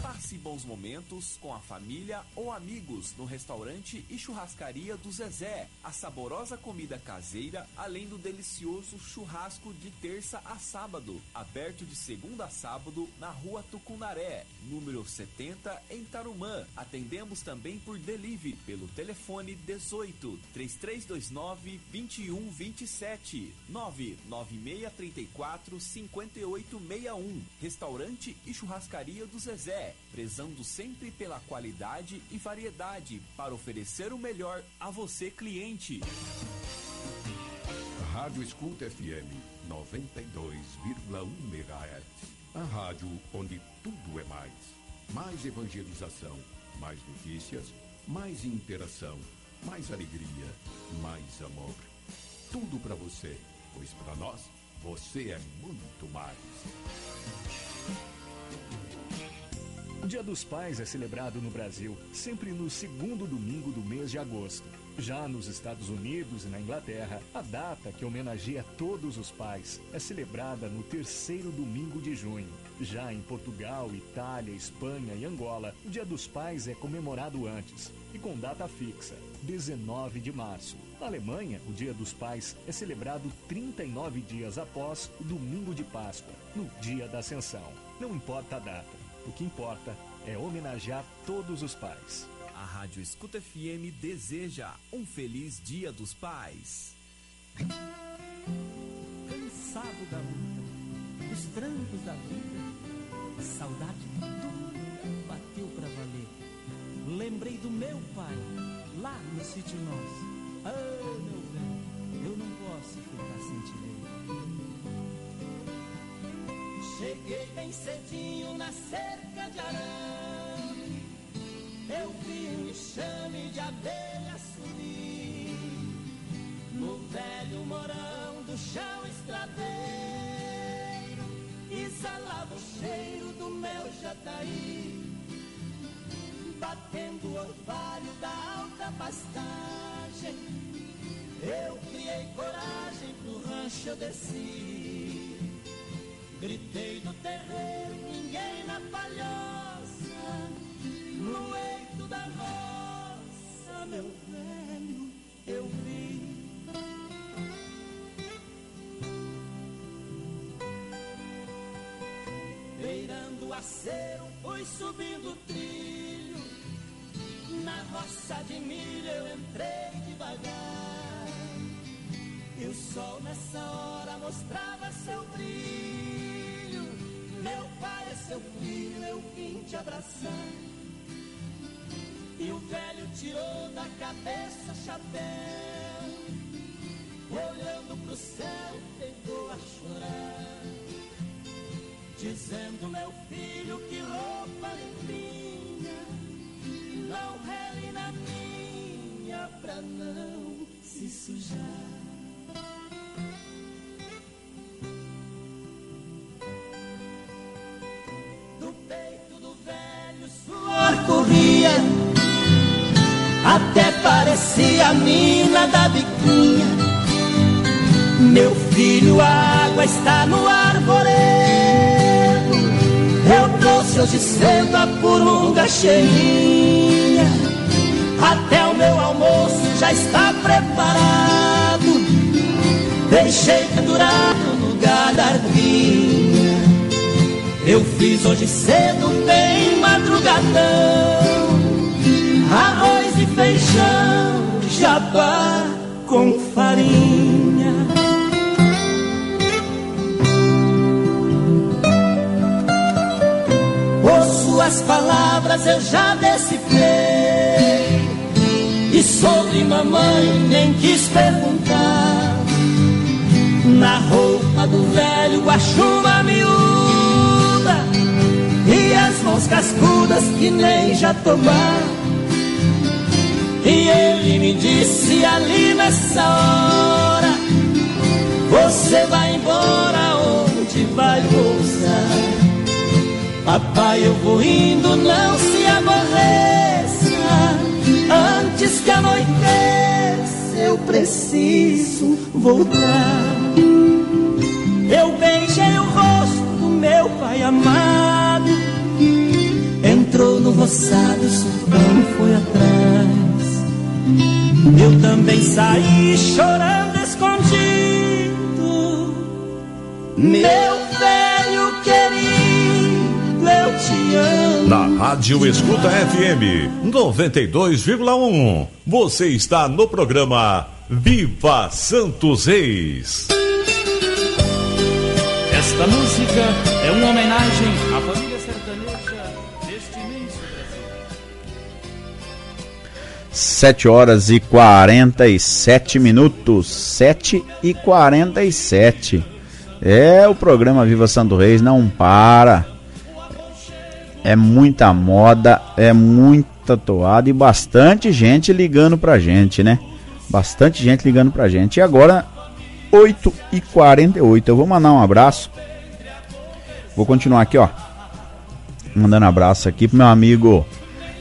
Passe bons momentos com a família ou amigos no restaurante e churrascaria do Zezé. A saborosa comida caseira, além do delicioso churrasco de terça a sábado. Aberto de segunda a sábado na rua Tucunaré, número 70, em Tarumã. Atendemos também por delivery pelo telefone 18 3329 2127 99634 5861. Restaurante e churrascaria do Zezé, prezando sempre pela qualidade e variedade para oferecer o melhor a você, cliente. Rádio Escuta FM 92,1 MHz. A rádio onde tudo é mais. Mais evangelização, mais notícias, mais interação, mais alegria, mais amor. Tudo para você, pois para nós você é muito mais. O Dia dos Pais é celebrado no Brasil sempre no segundo domingo do mês de agosto. Já nos Estados Unidos e na Inglaterra, a data que homenageia todos os pais é celebrada no terceiro domingo de junho. Já em Portugal, Itália, Espanha e Angola, o Dia dos Pais é comemorado antes e com data fixa, 19 de março. Na Alemanha, o Dia dos Pais é celebrado 39 dias após o domingo de Páscoa, no Dia da Ascensão. Não importa a data, o que importa é homenagear todos os pais. A Rádio Escuta FM deseja um feliz Dia dos Pais. Cansado da luta, dos trancos da vida, saudade dura bateu pra valer. Lembrei do meu pai, lá no sítio nosso. Ah, meu velho, eu não posso ficar sem te ver. Cheguei bem cedinho na cerca de arame. Eu vi um enxame de abelha subir no velho morão do chão estradeiro. Exalava o cheiro do meu jataí, batendo o orvalho da alta pastagem. Eu criei coragem pro rancho eu desci. Gritei do terreiro, ninguém na palhoça. No eito da roça, meu velho, eu vi. Beirando o acero, fui subindo o trilho. Na roça de milho eu entrei devagar. E o sol nessa hora mostrava seu brilho. Meu pai é seu filho, eu vim te abraçar. E o velho tirou da cabeça chapéu. Olhando pro céu, pegou a chorar. Dizendo, meu filho, que roupa limpinha. Não rele na minha pra não se sujar. Até parecia a mina da biquinha. Meu filho, a água está no arvoredo. Eu trouxe hoje cedo a purunga cheinha. Até o meu almoço já está preparado. Deixei pendurado no lugar da. Eu fiz hoje cedo, bem madrugadão. Arroz feijão, jabá com farinha. Por suas palavras eu já decifrei. E sobre mamãe nem quis perguntar. Na roupa do velho a chuva miúda E as mãos cascudas que nem já tomar E ele me disse ali nessa hora Você vai embora onde vai pousar Papai, eu vou indo, não se aborreça. Antes que anoiteça, eu preciso voltar. Eu beijei o rosto do meu pai amado. Entrou no roçado, o sultão foi atrás. Eu também saí chorando escondido. Meu velho querido, eu te amo. Na Rádio Escuta FM 92,1. Você está no programa Viva Santos Reis. Esta música é uma homenagem 7 horas e 47 minutos. 7 e 47. É, o programa Viva Santo Reis não para. É muita moda, é muita toada e bastante gente ligando pra gente, né? Bastante gente ligando pra gente. E agora, 8 e 48 Eu vou mandar um abraço. Vou continuar aqui, ó. Mandando abraço aqui pro meu amigo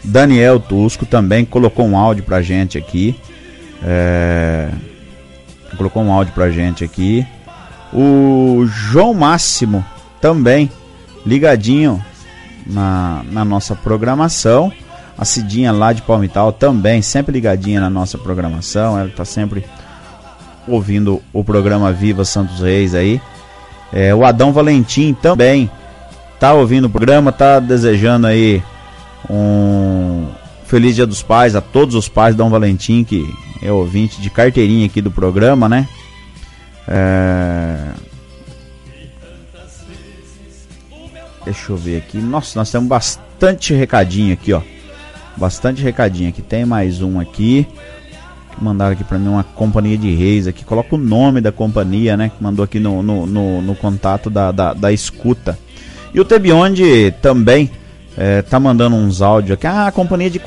Daniel Tusco também colocou um áudio pra gente aqui. É... Colocou um áudio pra gente aqui. O João Máximo também ligadinho na, na nossa programação. A Cidinha lá de Palmital também, sempre ligadinha na nossa programação. Ela tá sempre ouvindo o programa Viva Santos Reis aí. É, o Adão Valentim também tá ouvindo o programa, tá desejando aí um feliz Dia dos Pais a todos os pais Dom Valentim, que é ouvinte de carteirinha aqui do programa, né? É... Deixa eu ver aqui. Nossa, nós temos bastante recadinho aqui, ó. Bastante recadinho aqui. Tem mais um aqui. Mandaram aqui pra mim uma companhia de reis aqui. Coloca o nome da companhia, né? Que mandou aqui no, no, no, no contato da, da, da escuta. E o Tebionde também é, tá mandando uns áudios aqui. Ah, a companhia de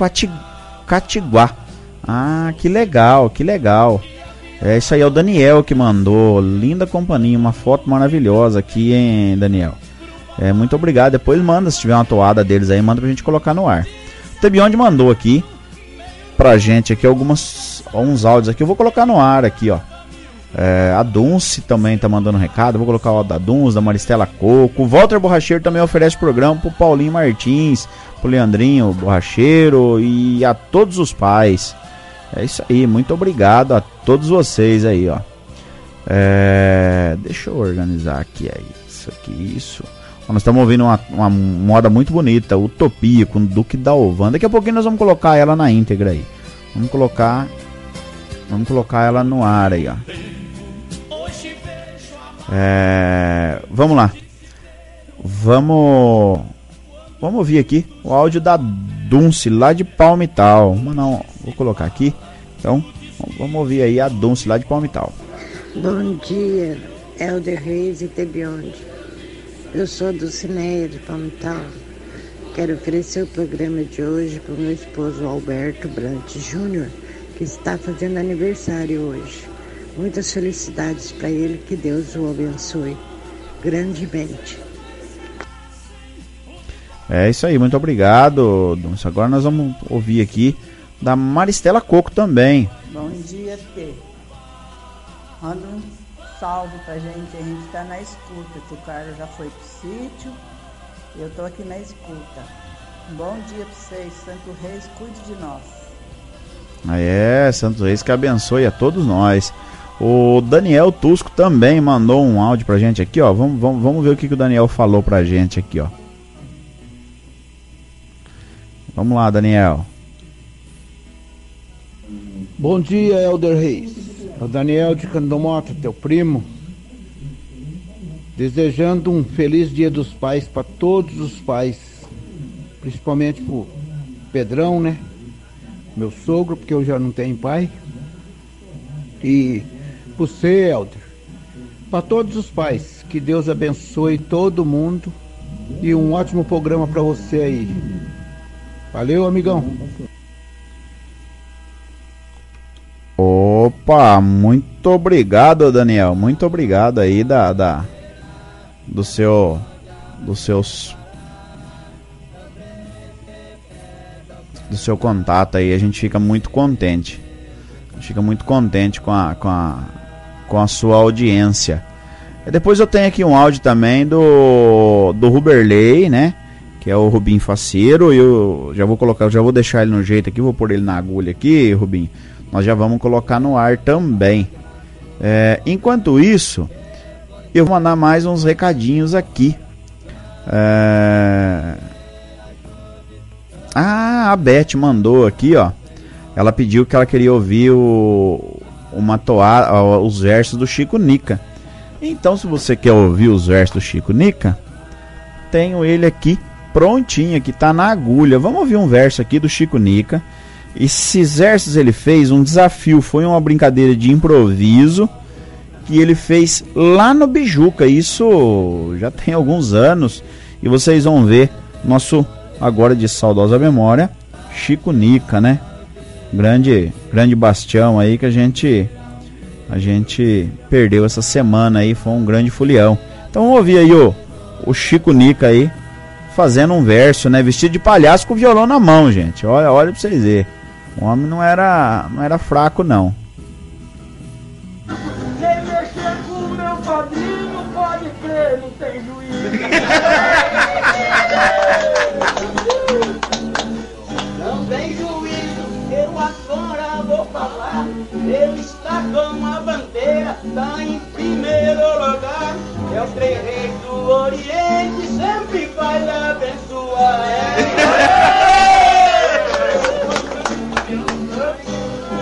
Catiguá. Ah, que legal, que legal. É isso aí, é o Daniel que mandou. Linda companhia, uma foto maravilhosa aqui, hein, Daniel. É, muito obrigado. Depois manda, se tiver uma toada deles aí, manda pra gente colocar no ar. O Tebionde mandou aqui pra gente aqui algumas uns áudios aqui. Eu vou colocar no ar aqui, ó. É, a Dunce também tá mandando um recado. Vou colocar o da Dunce, da Maristela Coco. O Walter Borracheiro também oferece programa pro Paulinho Martins, pro Leandrinho Borracheiro e a todos os pais. É isso aí, muito obrigado a todos vocês aí, ó. É, deixa eu organizar aqui aí. Isso aqui, isso. Ó, Nós estamos ouvindo uma, uma moda muito bonita, Utopia, com Duque da Ovan. Daqui a pouquinho nós vamos colocar ela na íntegra aí. Vamos colocar. Vamos colocar ela no ar aí, ó. É, vamos lá. Vamos. Vamos ouvir aqui o áudio da Dunce lá de Palmital. Vamos não, vou colocar aqui. Então, vamos ouvir aí a Dunce lá de Palmital. Bom dia, Helder Reis e Tebionde. Eu sou Dulcineia de Palmital. Quero oferecer o programa de hoje para o meu esposo Alberto Brant Júnior, que está fazendo aniversário hoje. Muitas felicidades para ele, que Deus o abençoe grandemente. É isso aí, muito obrigado. Agora nós vamos ouvir aqui da Maristela Coco também. Bom dia, Tê. Manda um salve pra gente. A gente tá na escuta. que O Carlos já foi pro sítio. Eu tô aqui na escuta. Bom dia pra vocês. Santo Reis, cuide de nós. Aí é, Santos Reis que abençoe a todos nós. O Daniel Tusco também mandou um áudio pra gente aqui, ó. Vamos, vamos, vamos ver o que, que o Daniel falou pra gente aqui, ó. Vamos lá, Daniel. Bom dia, Elder Reis. É o Daniel de Candomota, teu primo. Desejando um feliz dia dos pais para todos os pais. Principalmente pro Pedrão, né? Meu sogro, porque eu já não tenho pai. E pro você, Elder. Para todos os pais. Que Deus abençoe todo mundo. E um ótimo programa para você aí. Valeu, amigão. Opa, muito obrigado, Daniel. Muito obrigado aí da, da do seu dos seus do seu contato aí. A gente fica muito contente. Fica muito contente com a com a com a sua audiência. E depois eu tenho aqui um áudio também do do Ruberley, né? Que é o Rubim Faceiro. Eu já vou colocar, já vou deixar ele no jeito aqui, vou pôr ele na agulha aqui, Rubim nós já vamos colocar no ar também. É, enquanto isso, eu vou mandar mais uns recadinhos aqui. É... Ah, a Beth mandou aqui, ó. Ela pediu que ela queria ouvir o, uma toada, os versos do Chico Nica. Então, se você quer ouvir os versos do Chico Nica, tenho ele aqui prontinho, que tá na agulha. Vamos ouvir um verso aqui do Chico Nica. Esses versos ele fez um desafio, foi uma brincadeira de improviso que ele fez lá no Bijuca. Isso já tem alguns anos e vocês vão ver nosso agora de saudosa memória, Chico Nica, né? Grande, grande bastião aí que a gente a gente perdeu essa semana aí, foi um grande folião. Então vamos ouvir aí o, o Chico Nica aí fazendo um verso, né? Vestido de palhaço com violão na mão, gente. Olha, olha pra vocês verem. O homem não era, não era fraco, não. O trem rei do Oriente, sempre vai abençoar.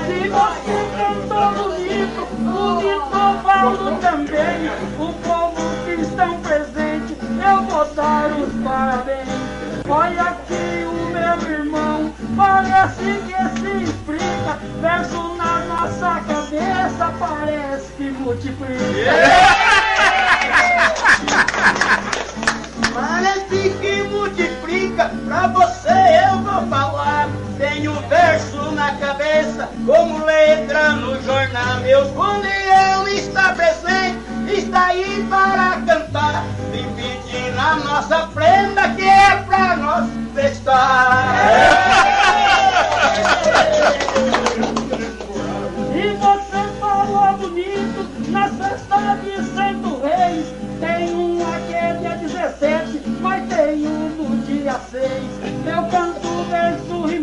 Se você cantou bonito, bonito Paulo também. O povo cristão presente, eu vou dar os parabéns. Olha aqui o meu irmão, parece que se explica. Verso na nossa cabeça parece que multiplica. Parece que multiplica, pra você eu vou falar. Tenho verso na cabeça, como letra no jornal. Meu fundião está presente, está aí para cantar. Dividindo a nossa prenda que é pra nós festar. E você falou bonito na festa de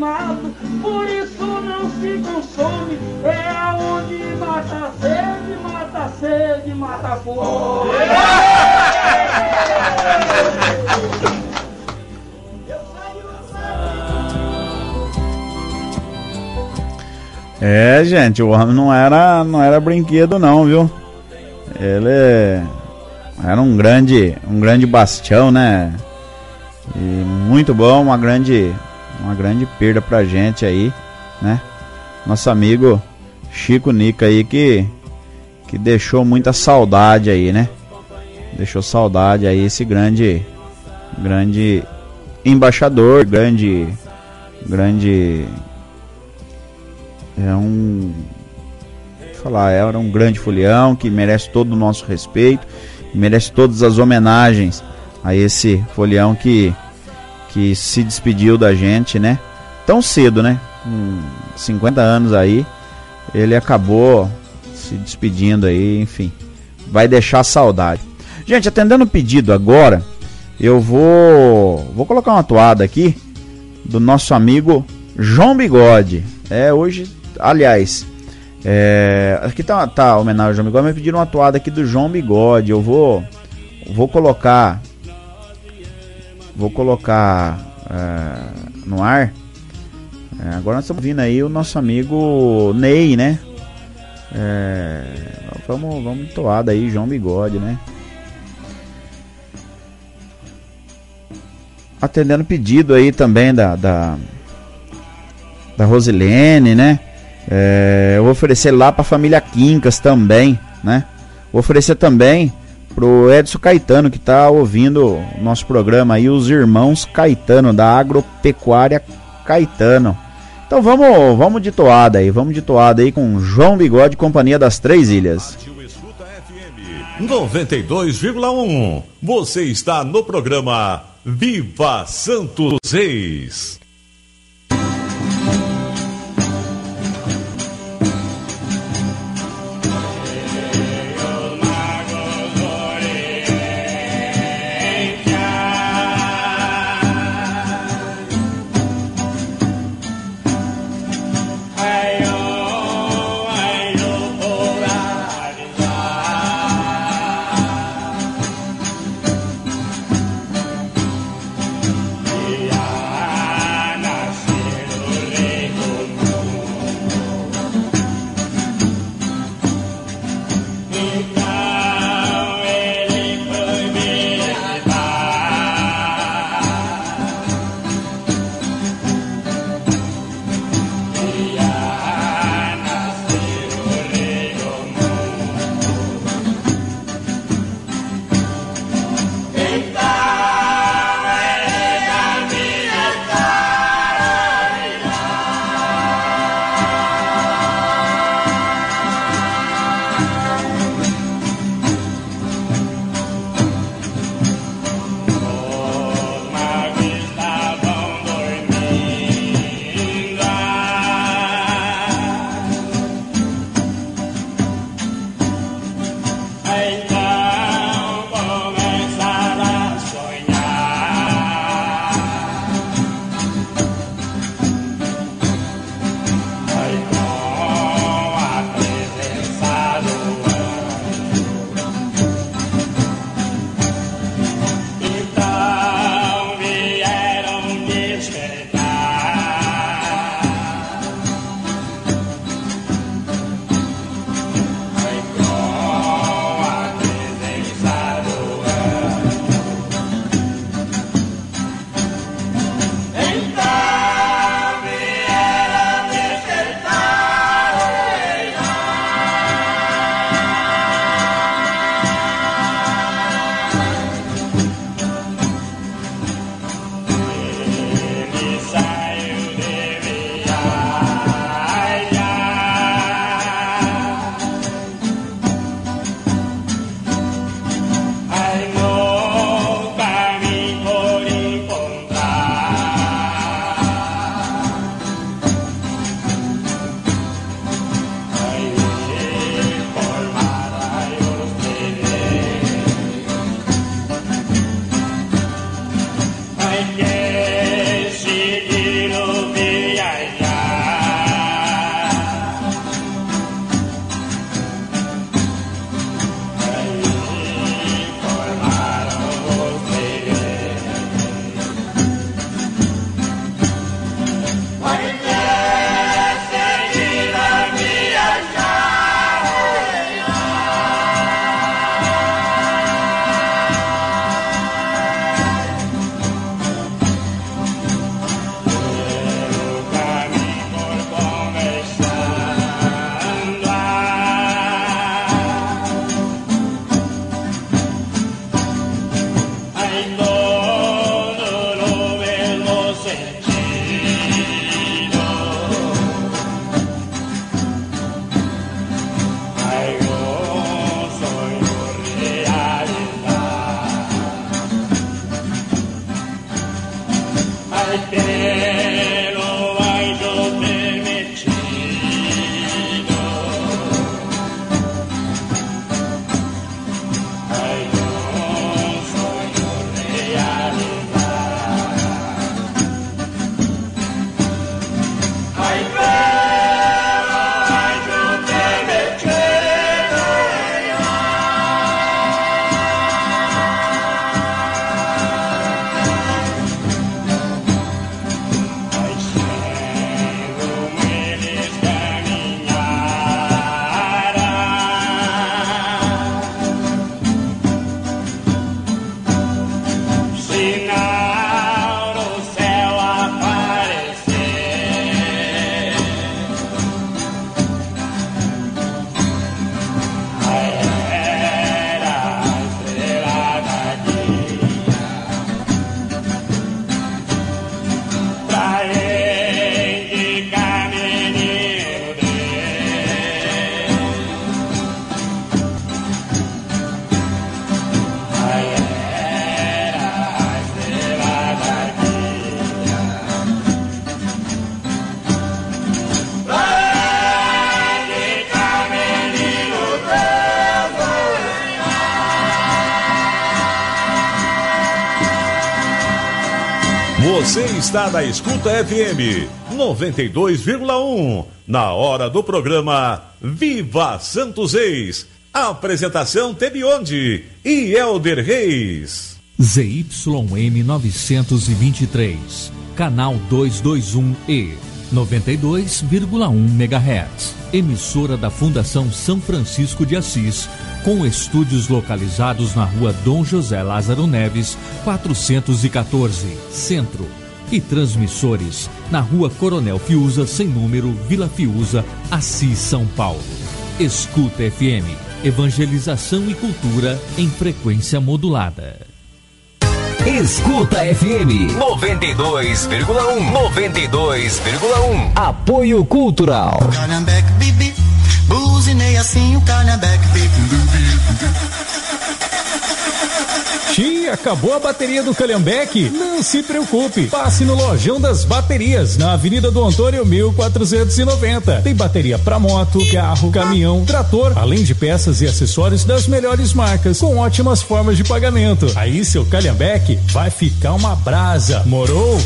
rimado, por isso não se consome. É onde mata a sede, mata a sede, mata a fome. É, gente, o homem não era, não era brinquedo não, viu? Ele era um grande, um grande bastião, né? E muito bom, uma grande, uma grande perda pra gente aí, né? Nosso amigo Chico Nica aí que que deixou muita saudade aí, né? Deixou saudade aí esse grande grande embaixador, grande grande é um falar, era um grande folião que merece todo o nosso respeito, merece todas as homenagens a esse folião que que se despediu da gente, né? Tão cedo, né? Com 50 anos aí, ele acabou se despedindo aí, enfim. Vai deixar saudade. Gente, atendendo o pedido agora, eu vou vou colocar uma toada aqui do nosso amigo João Bigode. É, hoje, aliás, é, aqui tá, tá a homenagem ao João Bigode, mas pediram uma toada aqui do João Bigode. Eu vou vou colocar vou colocar é, no ar É, agora nós estamos vindo aí o nosso amigo Ney, né? É, vamos, vamos toada aí, João Bigode, né? Atendendo pedido aí também da, da, da Rosilene, né? Eu vou oferecer lá para a família Quincas também, né? Vou oferecer também pro Edson Caetano que tá ouvindo o nosso programa aí, os irmãos Caetano da Agropecuária Caetano. Então vamos, vamos de toada aí, vamos de toada aí com João Bigode, Companhia das Três Ilhas. 92,1. Você está no programa Viva Santos Reis. like that. Está na Escuta FM 92,1. Na hora do programa Viva Santos Ex. Apresentação Tebionde e Elder Reis. ZYM 923, canal 221E, 92,1 MHz. Emissora da Fundação São Francisco de Assis, com estúdios localizados na rua Dom José Lázaro Neves, 414, Centro. E transmissores na rua Coronel Fiuza, sem número, Vila Fiuza, Assis, São Paulo. Escuta FM, evangelização e cultura em frequência modulada. Escuta FM 92,1 92,1 Apoio Cultural. Calhambeque, bibi, buzinei assim o calhambeque, bibi. Tia, acabou a bateria do Calhambeque? Não se preocupe. Passe no Lojão das Baterias, na Avenida do Antônio 1490. Tem bateria para moto, carro, caminhão, trator, além de peças e acessórios das melhores marcas, com ótimas formas de pagamento. Aí seu Calhambeque vai ficar uma brasa. Morou?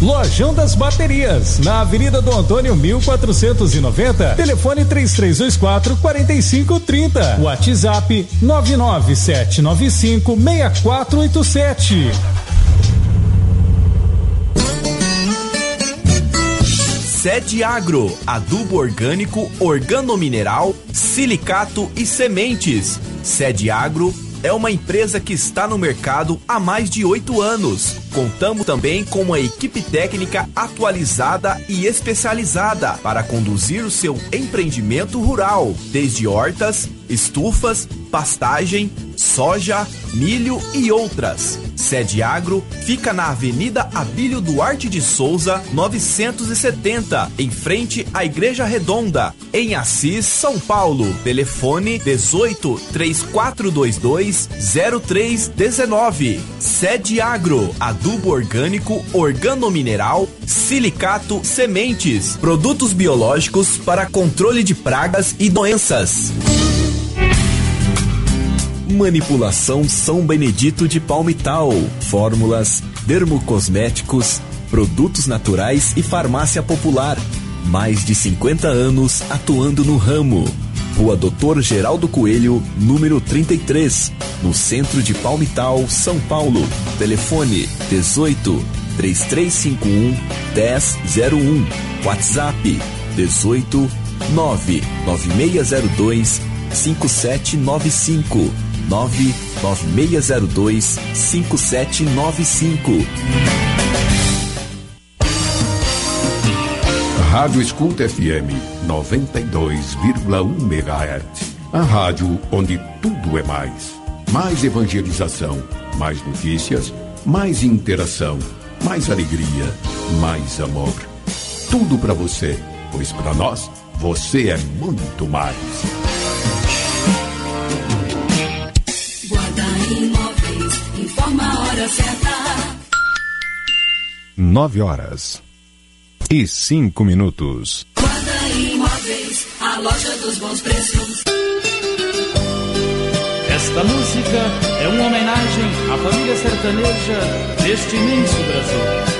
Lojão das Baterias, na Avenida do Antônio 1490, telefone 3324 4530, WhatsApp 99795 6487. Sede Agro, adubo orgânico, organomineral, silicato e sementes. Sede Agro é uma empresa que está no mercado há mais de oito anos. Contamos também com uma equipe técnica atualizada e especializada para conduzir o seu empreendimento rural, desde hortas, estufas, pastagem, soja, milho e outras. Sede Agro fica na Avenida Abílio Duarte de Souza, 970, em frente à Igreja Redonda, em Assis, São Paulo. Telefone 18 3422 0319. Sede Agro, adubo orgânico, organomineral, silicato, sementes, produtos biológicos para controle de pragas e doenças. Manipulação São Benedito de Palmital. Fórmulas, dermocosméticos, produtos naturais e farmácia popular. Mais de 50 anos atuando no ramo. Rua Doutor Geraldo Coelho, número 33, no centro de Palmital, São Paulo. Telefone 18 3351 1001. WhatsApp 18 99602 5795 99602 5795. Rádio Escuta FM 92,1 MHz. A rádio onde tudo é mais. Mais evangelização, mais notícias, mais interação, mais alegria, mais amor. Tudo para você, pois para nós você é muito mais. Hora certa. 9 horas e 5 minutos. Guarda Imóveis, a loja dos bons preços. Esta música é uma homenagem à família sertaneja deste imenso Brasil.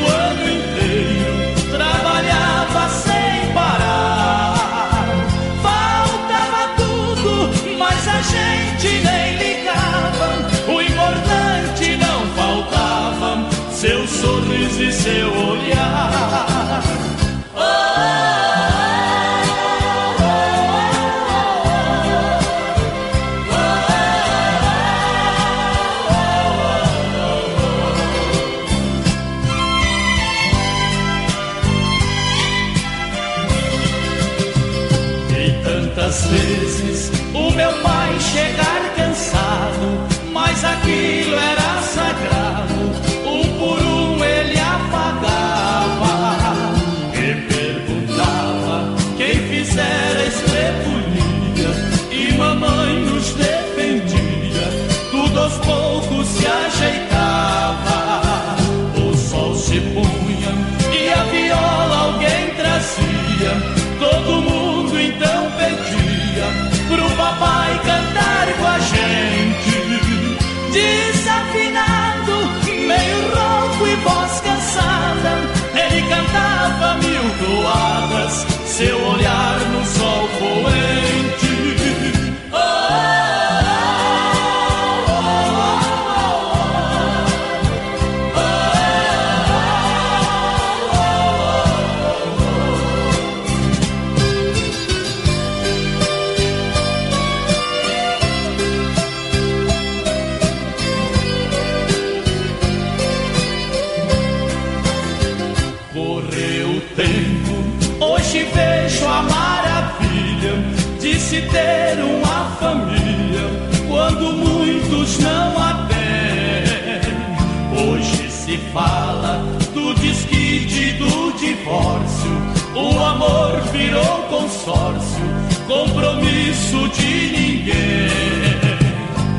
amor virou consórcio, compromisso de ninguém.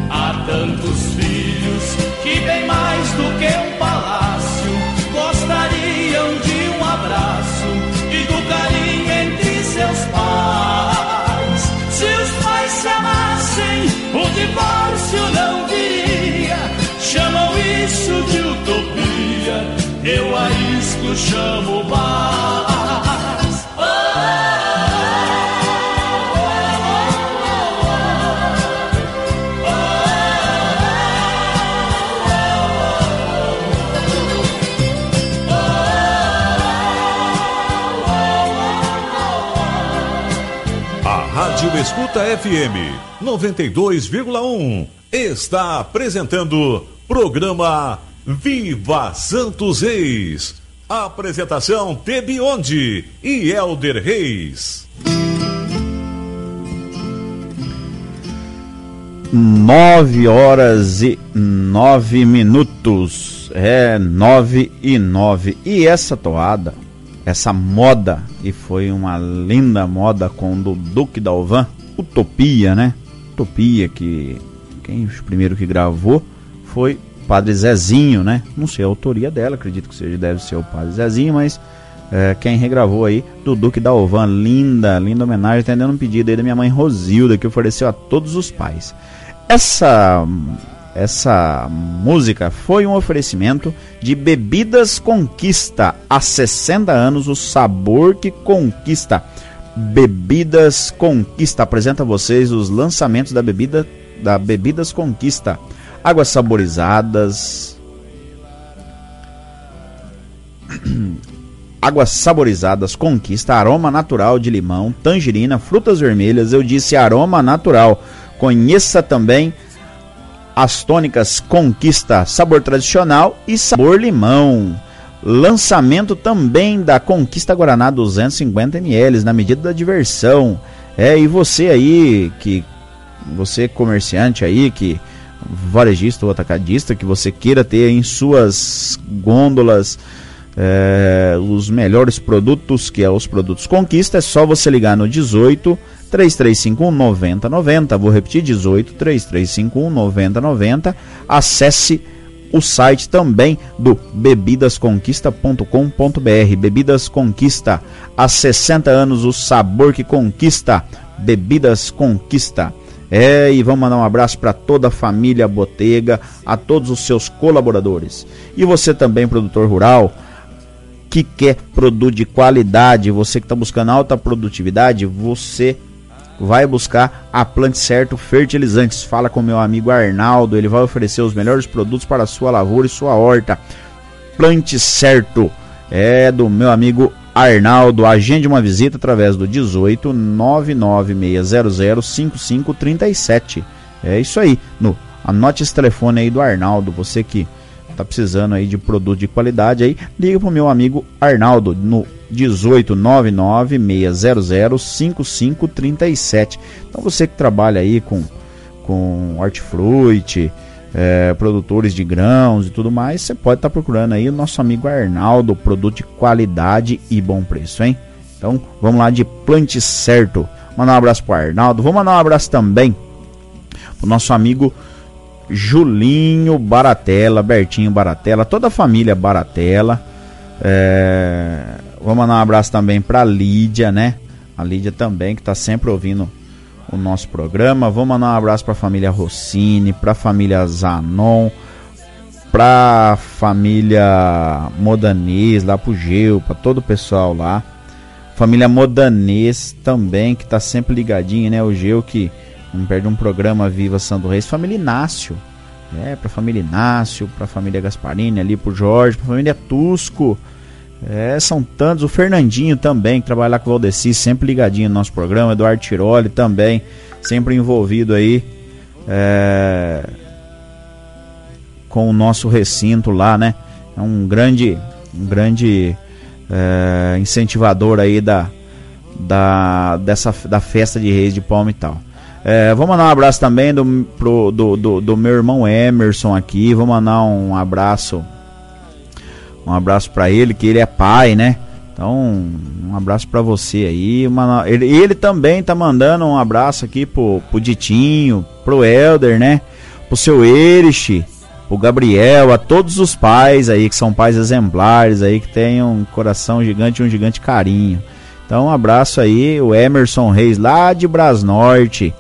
Há tantos filhos que bem mais do que um palácio gostariam de um abraço e do carinho entre seus pais. Se os pais se amassem, o divórcio não viria. Chamam isso de utopia, eu a isso chamo paz. Escuta FM 92,1 está apresentando programa Viva Santos Reis. Apresentação Tebionde e Elder Reis. Nove horas e nove minutos. É, nove e nove. E essa toada, essa moda, e foi uma linda moda com o Duque Dalvan, Utopia, né? Utopia, que quem o primeiro que gravou foi Padre Zezinho, né? Não sei a autoria dela, acredito que seja, deve ser o Padre Zezinho, mas é, quem regravou aí do Duque Dalvan, linda, linda homenagem, atendendo um pedido aí da minha mãe Rosilda, que ofereceu a todos os pais. Essa essa música foi um oferecimento de Bebidas Conquista. Há 60 anos, o sabor que conquista. Bebidas Conquista apresenta a vocês os lançamentos da bebida da Bebidas Conquista. Águas saborizadas. Águas saborizadas Conquista, aroma natural de limão, tangerina, frutas vermelhas. Eu disse aroma natural. Conheça também as tônicas Conquista, sabor tradicional e sabor limão. Lançamento também da Conquista Guaraná 250 ml na medida da diversão. É, e você aí que você comerciante aí que varejista ou atacadista que você queira ter em suas gôndolas é, os melhores produtos, que é os produtos Conquista, é só você ligar no 18 3351 9090. Vou repetir: 18 3351 9090. Acesse o site também do bebidasconquista.com.br. Bebidas Conquista, há 60 anos o sabor que conquista. Bebidas Conquista. É, e vamos mandar um abraço para toda a família Botega, a todos os seus colaboradores. E você também, produtor rural, que quer produto de qualidade, você que está buscando alta produtividade, você vai buscar a Plante Certo Fertilizantes. Fala com meu amigo Arnaldo, ele vai oferecer os melhores produtos para sua lavoura e sua horta. Plante Certo é do meu amigo Arnaldo. Agende uma visita através do 18 99600 5537. É isso aí. No, anote esse telefone aí do Arnaldo, você que tá precisando aí de produto de qualidade aí, liga pro meu amigo Arnaldo no 18996005537. Então você que trabalha aí com com hortifruti, é, produtores de grãos e tudo mais, você pode estar tá procurando aí o nosso amigo Arnaldo, produto de qualidade e bom preço, hein? Então vamos lá de Plante Certo. Mandar um abraço pro Arnaldo. Vou mandar um abraço também pro nosso amigo Julinho Baratella, Bertinho Baratella, toda a família Baratella. É... Vou mandar um abraço também pra Lídia, né? A Lídia também, que tá sempre ouvindo o nosso programa. Vou mandar um abraço pra família Rossini, pra família Zanon, pra família Modanês, lá pro Geu, pra todo o pessoal lá. Família Modanês também, que tá sempre ligadinho, né? O Geu que não perde um programa Viva Santo Reis. Família Inácio, é, pra família Inácio, pra família Gasparini, ali pro Jorge, pra família Tusco. É, são tantos. O Fernandinho também, que trabalha lá com o Valdeci, sempre ligadinho no nosso programa. Eduardo Tiroli também, sempre envolvido aí é, com o nosso recinto lá, né? É um grande, um grande é, incentivador aí da, da, dessa, da festa de reis de Palma e tal. É, vou mandar um abraço também do, pro, do, do, do, meu irmão Emerson aqui. Vou mandar um abraço. Um abraço para ele, que ele é pai, né? Então, um abraço para você aí. Uma, ele, ele, também tá mandando um abraço aqui pro, pro Ditinho, pro Elder, né? Pro seu Erich, pro Gabriel, a todos os pais aí, que são pais exemplares aí, que têm um coração gigante e um gigante carinho. Então, um abraço aí, o Emerson Reis, lá de Brasnorte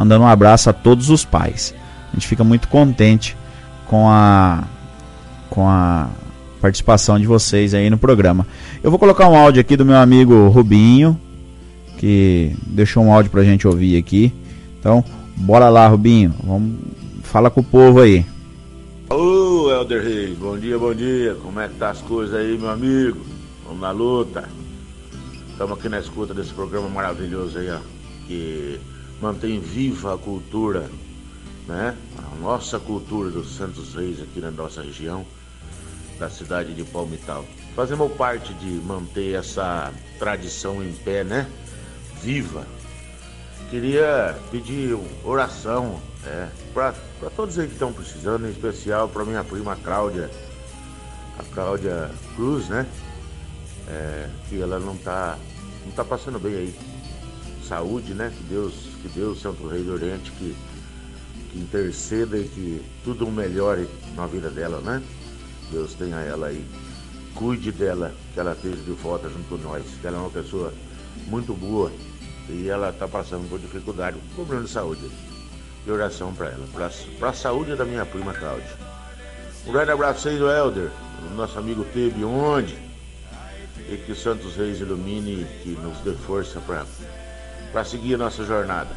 mandando um abraço a todos os pais. A gente fica muito contente com a com a participação de vocês aí no programa. Eu vou colocar um áudio aqui do meu amigo Rubinho, que deixou um áudio pra gente ouvir aqui. Então, bora lá, Rubinho. Vamos fala com o povo aí. Ô, Helder Reis, bom dia, bom dia. Como é que tá as coisas aí, meu amigo? Vamos na luta. Estamos aqui na escuta desse programa maravilhoso aí, ó. Que mantém viva a cultura, né? A nossa cultura dos Santos Reis aqui na nossa região, da cidade de Palmital. Fazemos parte de manter essa tradição em pé, né? Viva. Queria pedir oração é, para todos aí que estão precisando, em especial para minha prima Cláudia, a Cláudia Cruz, né? É, que ela não está não tá passando bem aí. Saúde, né? Que Deus que Deus, Santo Rei do Oriente, que, que interceda e que tudo melhore na vida dela, né? Deus tenha ela aí. Cuide dela, que ela esteja de volta junto com nós, que ela é uma pessoa muito boa e ela está passando por dificuldade, problema de saúde. De oração para ela, para a saúde da minha prima Cláudia. Um grande abraço aí do Helder, nosso amigo Tebe, onde? E que Santos Reis ilumine e que nos dê força para para seguir a nossa jornada.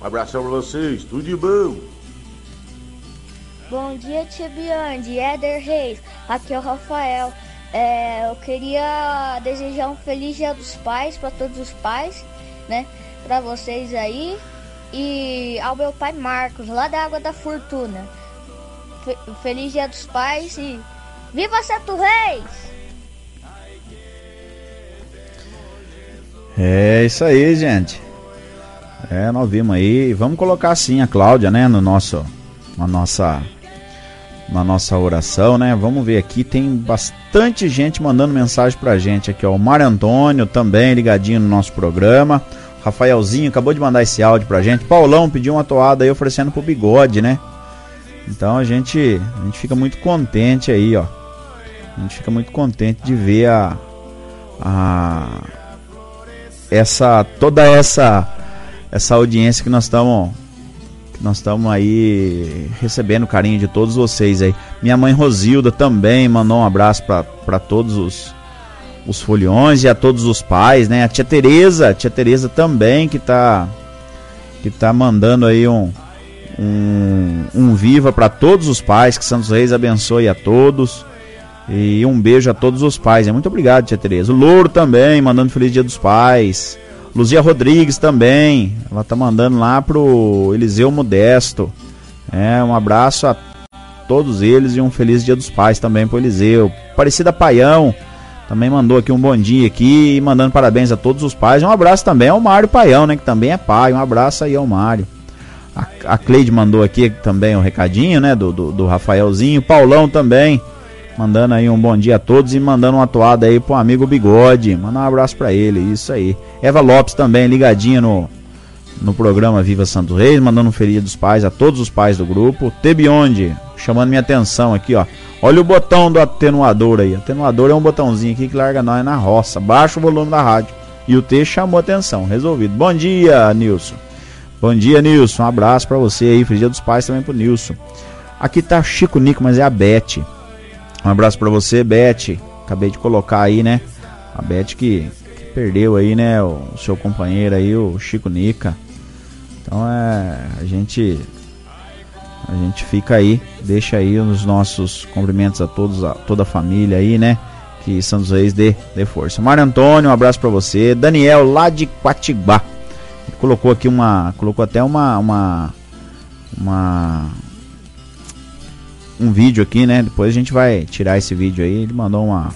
Um abração para vocês, tudo de bom! Bom dia, tia Bianchi, Éder Reis, aqui é o Rafael. É, eu queria desejar um feliz dia dos pais para todos os pais, né? Para vocês aí. E ao meu pai Marcos, lá da Água da Fortuna. feliz dia dos pais e viva Santo Reis! É isso aí, gente. É, nós vimos aí. Vamos colocar assim a Cláudia, né, no nosso na nossa na nossa oração, né? Vamos ver aqui, tem bastante gente mandando mensagem pra gente aqui, ó. O Mário Antônio também ligadinho no nosso programa. Rafaelzinho acabou de mandar esse áudio pra gente. Paulão pediu uma toada aí oferecendo pro bigode, né? Então a gente a gente fica muito contente aí, ó. A gente fica muito contente de ver a a essa toda essa essa audiência que nós estamos nós estamos aí recebendo o carinho de todos vocês aí. Minha mãe Rosilda também mandou um abraço para todos os, os foliões e a todos os pais, né? A tia Tereza, tia Tereza também que tá que tá mandando aí um um, um viva para todos os pais, que Santos Reis abençoe a todos. E um beijo a todos os pais. Muito obrigado, tia Tereza. O Louro também mandando feliz dia dos pais. Luzia Rodrigues também. Ela tá mandando lá pro Eliseu Modesto. É, um abraço a todos eles e um feliz dia dos pais também pro Eliseu. Parecida Paião também mandou aqui um bom dia aqui, mandando parabéns a todos os pais. Um abraço também ao Mário Paião, né, que também é pai. Um abraço aí ao Mário. A, a Cleide mandou aqui também um recadinho, né? Do, do, do Rafaelzinho. Paulão também. Mandando aí um bom dia a todos e mandando uma toada aí pro amigo Bigode. Manda um abraço pra ele, isso aí. Eva Lopes também, ligadinha no, no programa Viva Santo Reis, mandando um feliz dos pais a todos os pais do grupo. Tebionde, chamando minha atenção aqui, ó. Olha o botão do atenuador aí. Atenuador é um botãozinho aqui que larga nós na roça. Baixa o volume da rádio. E o T chamou atenção, resolvido. Bom dia, Nilson. Bom dia, Nilson. Um abraço para você aí. Feliz dia dos pais também pro Nilson. Aqui tá Chico Nico, mas é a Beth. Um abraço para você, Beth. Acabei de colocar aí, né? A Beth que, que perdeu aí, né? O, seu companheiro aí, o Chico Nica. Então é. A gente. A gente fica aí, deixa aí os nossos cumprimentos a todos, a toda a família aí, né? Que Santos Reis dê, dê força. Mário Antônio, um abraço para você. Daniel, lá de Quatibá. Colocou aqui uma. Colocou até uma. Uma. Uma um vídeo aqui, né? Depois a gente vai tirar esse vídeo aí. Ele mandou uma,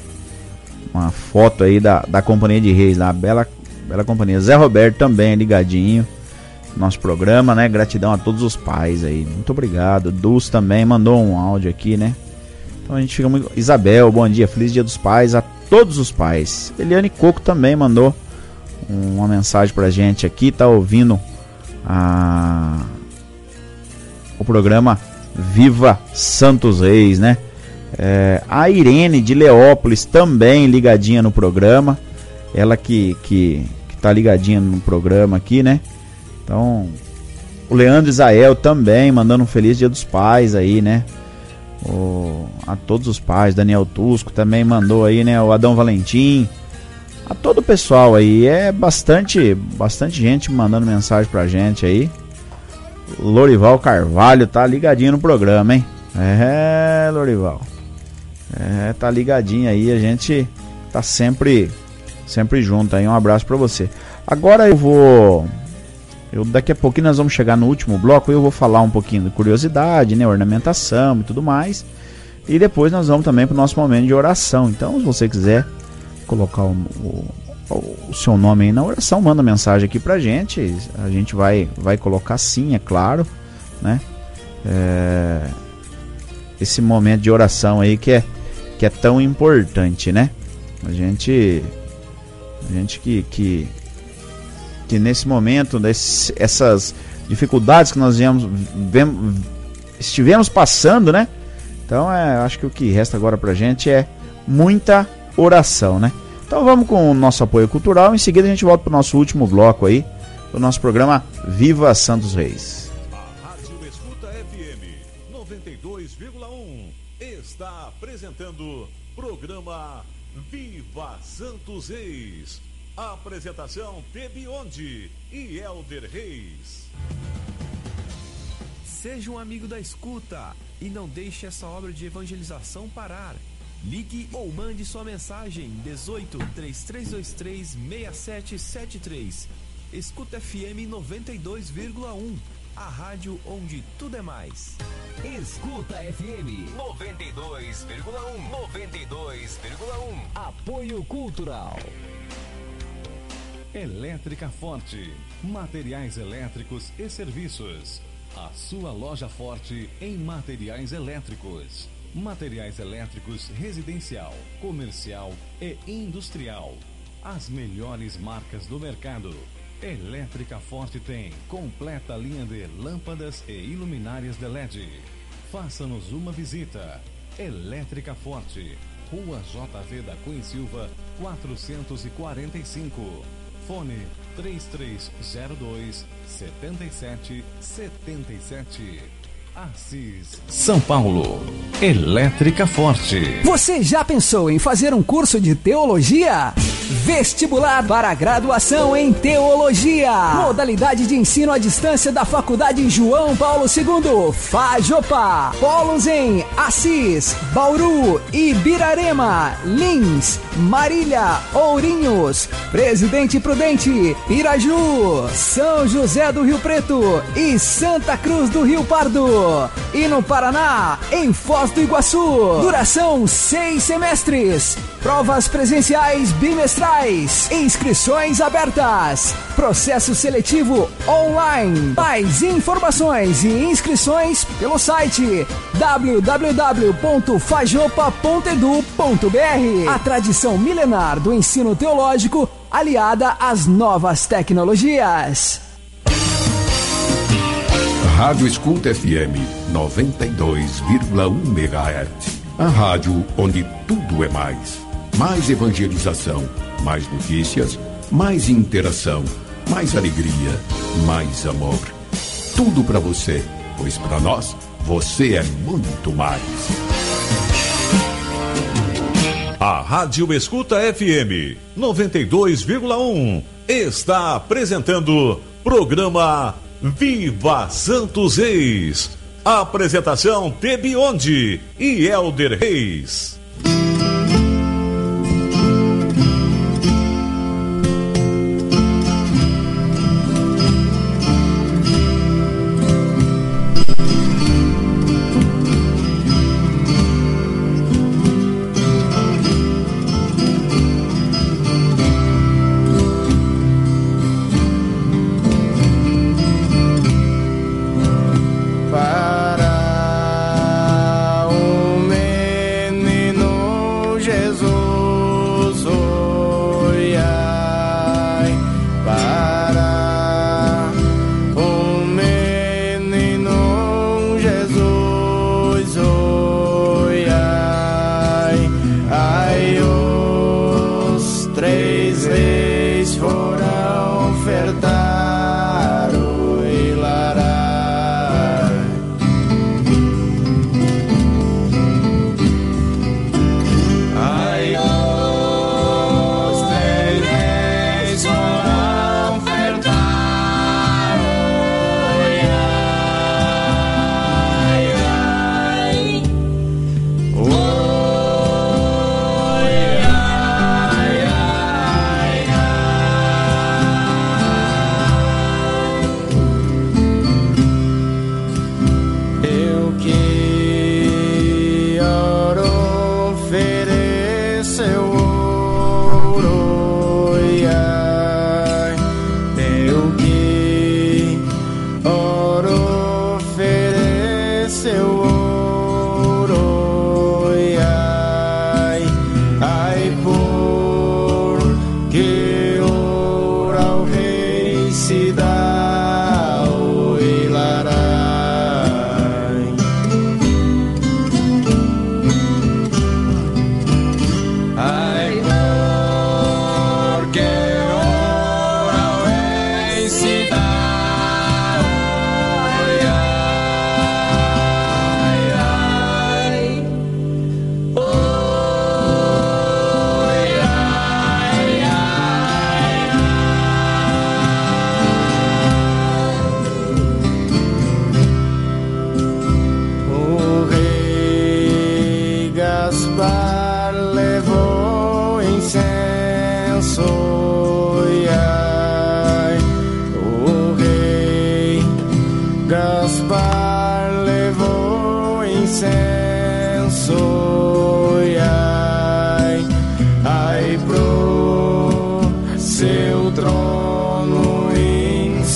uma foto aí da, da Companhia de Reis, da bela, bela companhia. Zé Roberto também ligadinho no nosso programa, né? Gratidão a todos os pais aí. Muito obrigado. Dulce também mandou um áudio aqui, né? Então a gente fica muito. Isabel, bom dia. Feliz dia dos pais a todos os pais. Eliane Coco também mandou uma mensagem pra gente aqui. Tá ouvindo a... o programa Viva Santos Reis, né? É, a Irene de Leópolis também ligadinha no programa. Ela que, que, que tá ligadinha no programa aqui, né? Então, o Leandro Isael também mandando um feliz dia dos pais aí, né? O, a todos os pais, Daniel Tusco também mandou aí, né? O Adão Valentim. A todo o pessoal aí, é bastante, bastante gente mandando mensagem pra gente aí. Lorival Carvalho tá ligadinho no programa, hein? É, Lorival. É, tá ligadinho aí, a gente tá sempre sempre junto aí. Um abraço para você. Agora eu vou eu daqui a pouquinho nós vamos chegar no último bloco e eu vou falar um pouquinho de curiosidade, né, ornamentação e tudo mais. E depois nós vamos também pro nosso momento de oração. Então, se você quiser colocar o, o o seu nome aí na oração, manda mensagem aqui pra gente. A gente vai, vai colocar sim, é claro, né? É, esse momento de oração aí que é, que é tão importante, né? A gente, a gente que, que, que nesse momento, desse, essas dificuldades que nós viemos, vemos, estivemos passando, né? Então, é, acho que o que resta agora pra gente é muita oração, né? Então vamos com o nosso apoio cultural. Em seguida a gente volta para o nosso último bloco aí, do nosso programa Viva Santos Reis. A Rádio Escuta FM 92,1 está apresentando programa Viva Santos Reis. Apresentação Tebionde e Elder Reis. Seja um amigo da escuta e não deixe essa obra de evangelização parar. Ligue ou mande sua mensagem 18 3323 6773. Escuta FM 92,1. A rádio onde tudo é mais. Escuta FM 92,1. 92,1. Apoio Cultural. Elétrica Forte. Materiais elétricos e serviços. A sua loja forte em materiais elétricos. Materiais elétricos residencial, comercial e industrial. As melhores marcas do mercado. Elétrica Forte tem completa linha de lâmpadas e iluminárias de LED. Faça-nos uma visita. Elétrica Forte, Rua JV da Cunha Silva, 445. Fone 3302 7777. Assis, São Paulo. Elétrica Forte. Você já pensou em fazer um curso de teologia? Vestibular para graduação em teologia. Modalidade de ensino à distância da Faculdade João Paulo II. Fajopa. Polos em Assis, Bauru, Ibirarema, Lins, Marília, Ourinhos, Presidente Prudente, Iraju, São José do Rio Preto e Santa Cruz do Rio Pardo. E no Paraná, em Foz do Iguaçu. Duração seis semestres. Provas presenciais bimestrais. Inscrições abertas. Processo seletivo online. Mais informações e inscrições pelo site www.fajopa.edu.br. A tradição milenar do ensino teológico aliada às novas tecnologias. Rádio Escuta FM 92,1 MHz. A rádio onde tudo é mais. Mais evangelização, mais notícias, mais interação, mais alegria, mais amor. Tudo para você, pois para nós você é muito mais. A Rádio Escuta FM 92,1 está apresentando programa Viva Santos Reis. Apresentação Tebionde e Elder Reis.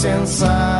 Incensário,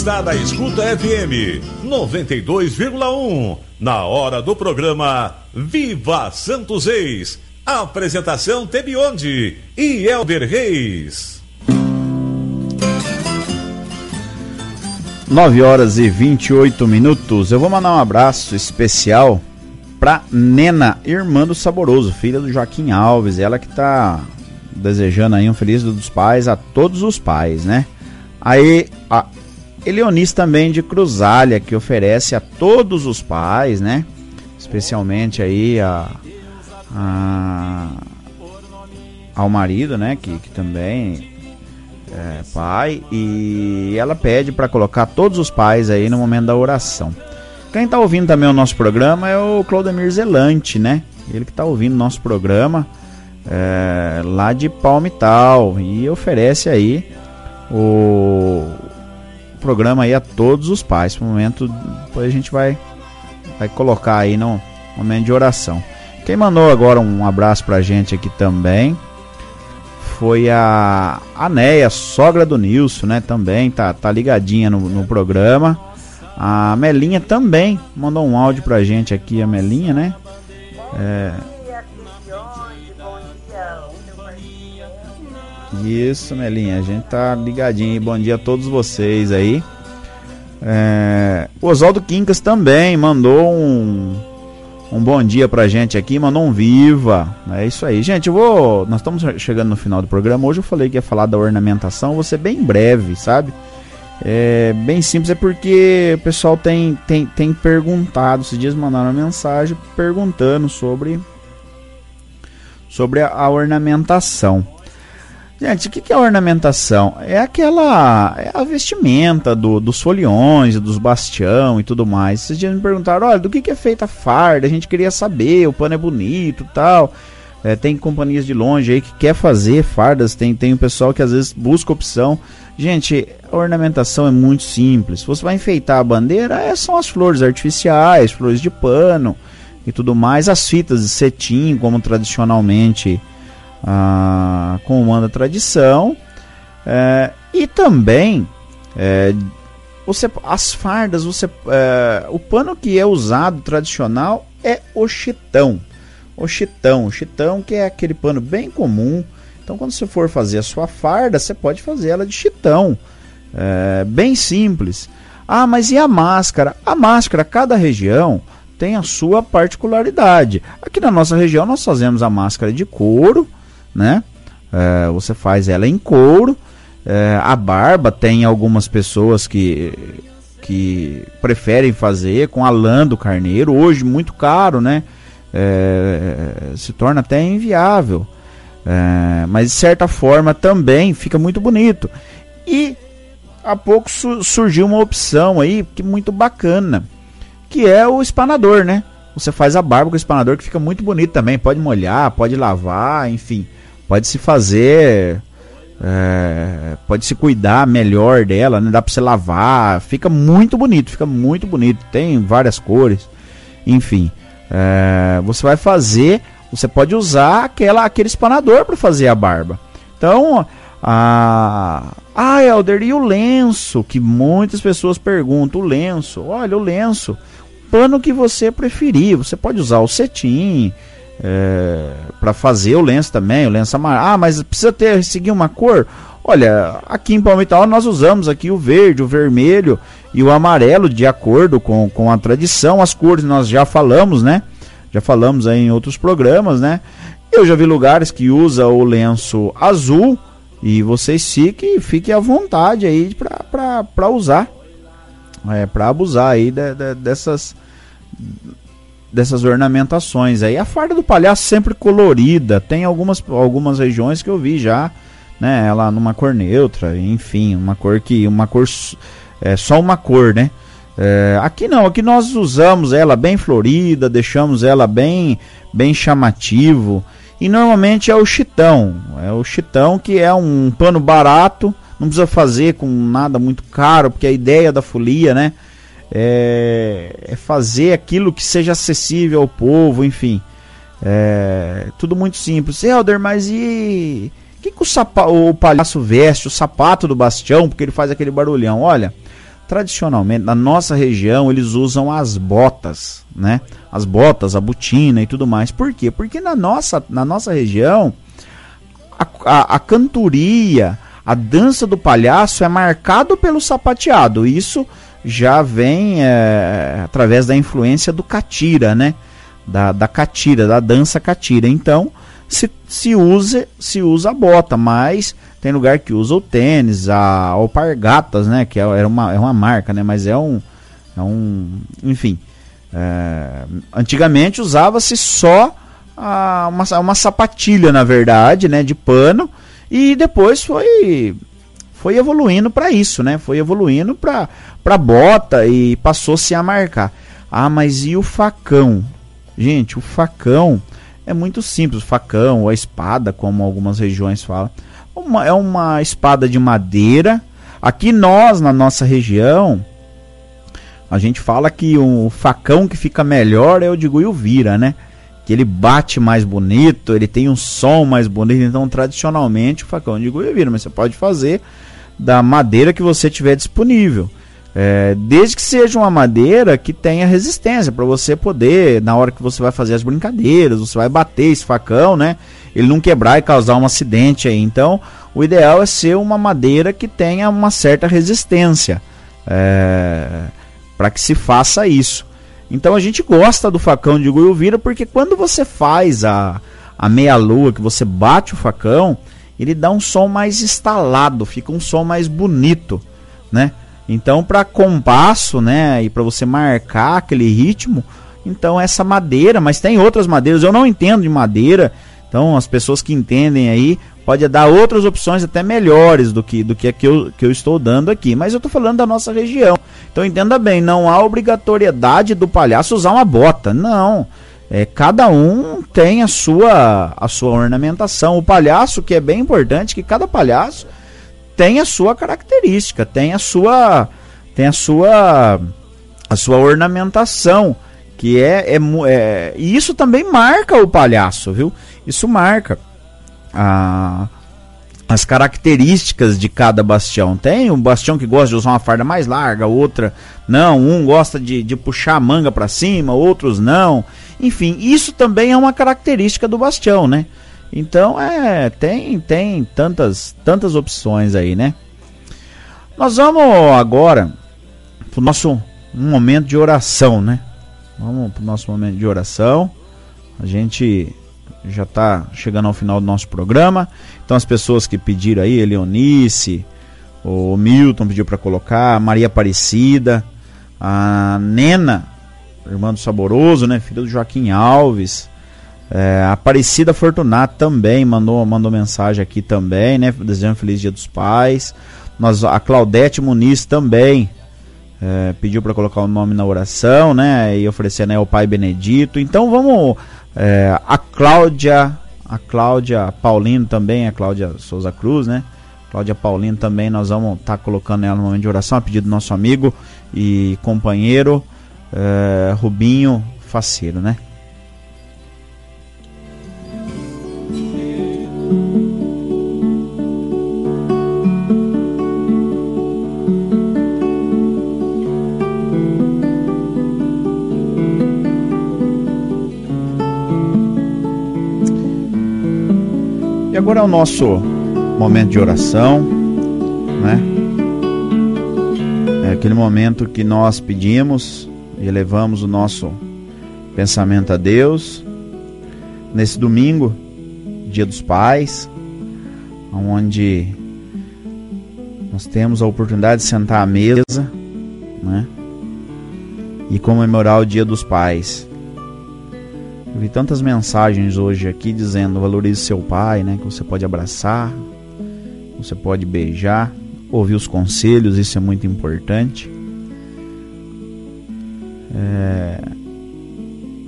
está na Escuta FM 92,1. Na hora do programa Viva Santos Ex. Apresentação Tebionde e Elder Reis. 9 horas e 28 minutos. Eu vou mandar um abraço especial pra Nena, irmã do Saboroso, filha do Joaquim Alves. Ela que tá desejando aí um feliz dia dos pais a todos os pais, né? Aí a Eleonis também de Cruzalha, que oferece a todos os pais, né? Especialmente aí a, a ao marido, né? Que, que também é pai. E ela pede para colocar todos os pais aí no momento da oração. Quem tá ouvindo também o nosso programa é o Claudemir Zelante, né? Ele que tá ouvindo o nosso programa é, lá de Palmital e oferece aí o programa aí a todos os pais. No momento, depois a gente vai, vai colocar aí no momento de oração. Quem mandou agora um abraço pra gente aqui também foi a Anéia, sogra do Nilson, né? Também tá, tá ligadinha no, no programa. A Melinha também mandou um áudio pra gente aqui, a Melinha, né? É... Isso, Melinha, a gente tá ligadinho. Bom dia a todos vocês aí. É... O Oswaldo Quincas também mandou um, um bom dia pra gente aqui, mandou um viva. É isso aí, gente. Eu vou. Nós estamos chegando no final do programa. Hoje eu falei que ia falar da ornamentação. Vou ser bem breve, sabe? É bem simples, é porque o pessoal tem, tem, tem perguntado, esses dias mandaram uma mensagem perguntando sobre, sobre a, a ornamentação. Gente, o que, é ornamentação? É aquela. É a vestimenta do, dos foliões, dos bastião e tudo mais. Esses dias me perguntaram: olha, do que, que é feita a farda? A gente queria saber, o pano é bonito tal. É, tem companhias de longe aí que quer fazer fardas, tem, tem um pessoal que às vezes busca opção. Gente, a ornamentação é muito simples. Você vai enfeitar a bandeira, é, são as flores artificiais, flores de pano e tudo mais, as fitas de cetim, como tradicionalmente ah, manda tradição. É, e também é, você, as fardas, você, é, o pano que é usado tradicional é o chitão o chitão. O chitão que é aquele pano bem comum. Então quando você for fazer a sua farda, você pode fazer ela de chitão. É, bem simples. Ah, mas e a máscara? A máscara, cada região tem a sua particularidade. Aqui na nossa região nós fazemos a máscara de couro, né? É, você faz ela em couro. É, a barba tem algumas pessoas que que preferem fazer com a lã do carneiro. Hoje muito caro, né? é, se torna até inviável. É, mas de certa forma também fica muito bonito. E há pouco su surgiu uma opção aí que muito bacana, que é o espanador, né? Você faz a barba com o espanador que fica muito bonito também. Pode molhar, pode lavar, enfim, pode se fazer, é, pode se cuidar melhor dela, né? Dá para você lavar, fica muito bonito, fica muito bonito. Tem várias cores, enfim. É, você vai fazer, você pode usar aquela, aquele espanador para fazer a barba. Então, a, ah, Helder, e o lenço? Que muitas pessoas perguntam. O lenço, olha, o lenço, pano que você preferir. Você pode usar o cetim é, para fazer o lenço também, o lenço amarelo. Ah, mas precisa ter seguir uma cor. Olha, aqui em Palmital nós usamos aqui o verde, o vermelho e o amarelo de acordo com, com a tradição. As cores nós já falamos, né? Já falamos aí em outros programas, né? Eu já vi lugares que usa o lenço azul e vocês fiquem, fiquem à vontade aí para usar, é, para abusar aí de, de, dessas dessas ornamentações aí. A farda do palhaço sempre colorida, tem algumas, algumas regiões que eu vi já né? Ela numa cor neutra, enfim, uma cor que uma cor é só uma cor, né? É, aqui não, aqui nós usamos ela bem florida, deixamos ela bem bem chamativo e normalmente é o chitão, é o chitão que é um pano barato, não precisa fazer com nada muito caro, porque a ideia da folia, né? É, é fazer aquilo que seja acessível ao povo, enfim. É, tudo muito simples. Helder, mas e que, que o, sapa, o palhaço veste, o sapato do bastião, porque ele faz aquele barulhão? Olha, tradicionalmente, na nossa região, eles usam as botas, né? As botas, a botina e tudo mais. Por quê? Porque na nossa, na nossa região, a, a, a cantoria, a dança do palhaço é marcado pelo sapateado. Isso já vem é, através da influência do catira, né? Da, da catira, da dança catira. Então, se, se, usa, se usa a bota, mas tem lugar que usa o tênis, a alpargatas, né? Que é, é, uma, é uma marca, né? Mas é um. É um enfim. É, antigamente usava-se só a, uma, uma sapatilha, na verdade, né? De pano. E depois foi foi evoluindo para isso, né? Foi evoluindo para bota e passou-se a marcar. Ah, mas e o facão? Gente, o facão é muito simples, o facão ou a espada, como algumas regiões falam. Uma, é uma espada de madeira. Aqui nós, na nossa região, a gente fala que o facão que fica melhor é o de Guiuvira, né? Que ele bate mais bonito, ele tem um som mais bonito. Então, tradicionalmente, o facão de Guiuvira, mas você pode fazer da madeira que você tiver disponível. É, desde que seja uma madeira que tenha resistência para você poder, na hora que você vai fazer as brincadeiras, você vai bater esse facão, né? Ele não quebrar e causar um acidente aí. Então, o ideal é ser uma madeira que tenha uma certa resistência é, para que se faça isso. Então a gente gosta do facão de Guiuvira porque quando você faz a, a meia-lua, que você bate o facão, ele dá um som mais instalado, fica um som mais bonito, né? Então, para compasso, né, e para você marcar aquele ritmo, então essa madeira, mas tem outras madeiras, eu não entendo de madeira. Então, as pessoas que entendem aí, pode dar outras opções até melhores do que do que, a que, eu, que eu estou dando aqui. Mas eu estou falando da nossa região. Então, entenda bem, não há obrigatoriedade do palhaço usar uma bota. Não. É, cada um tem a sua, a sua ornamentação. O palhaço, que é bem importante, que cada palhaço tem a sua característica, tem a sua tem a sua a sua ornamentação, que é, é, é e isso também marca o palhaço, viu? Isso marca a as características de cada bastião. Tem um bastião que gosta de usar uma farda mais larga, outra não. Um gosta de, de puxar a manga para cima, outros não. Enfim, isso também é uma característica do bastião, né? Então é tem tem tantas tantas opções aí, né? Nós vamos agora pro nosso momento de oração, né? Vamos pro nosso momento de oração. A gente já está chegando ao final do nosso programa. Então as pessoas que pediram aí, Eleonice, o Milton pediu para colocar, a Maria Aparecida, a Nena, irmã do Saboroso, né, filha do Joaquim Alves, é, a Aparecida Fortunato também mandou, mandou mensagem aqui também, né? Desejando um feliz dia dos pais. Nós, a Claudete Muniz também é, pediu para colocar o nome na oração, né? E oferecer né, o Pai Benedito. Então vamos. É, a Cláudia, a Cláudia Paulino também, a Cláudia Souza Cruz, né? Cláudia Paulino também, nós vamos estar tá colocando ela no momento de oração, a pedido do nosso amigo e companheiro é, Rubinho Faceiro, né? Agora é o nosso momento de oração, né? É aquele momento que nós pedimos e elevamos o nosso pensamento a Deus. Nesse domingo, Dia dos Pais, onde nós temos a oportunidade de sentar à mesa, né? E comemorar o Dia dos Pais. Eu vi tantas mensagens hoje aqui dizendo valorize seu pai, né? Que você pode abraçar, você pode beijar, ouvir os conselhos, isso é muito importante. É,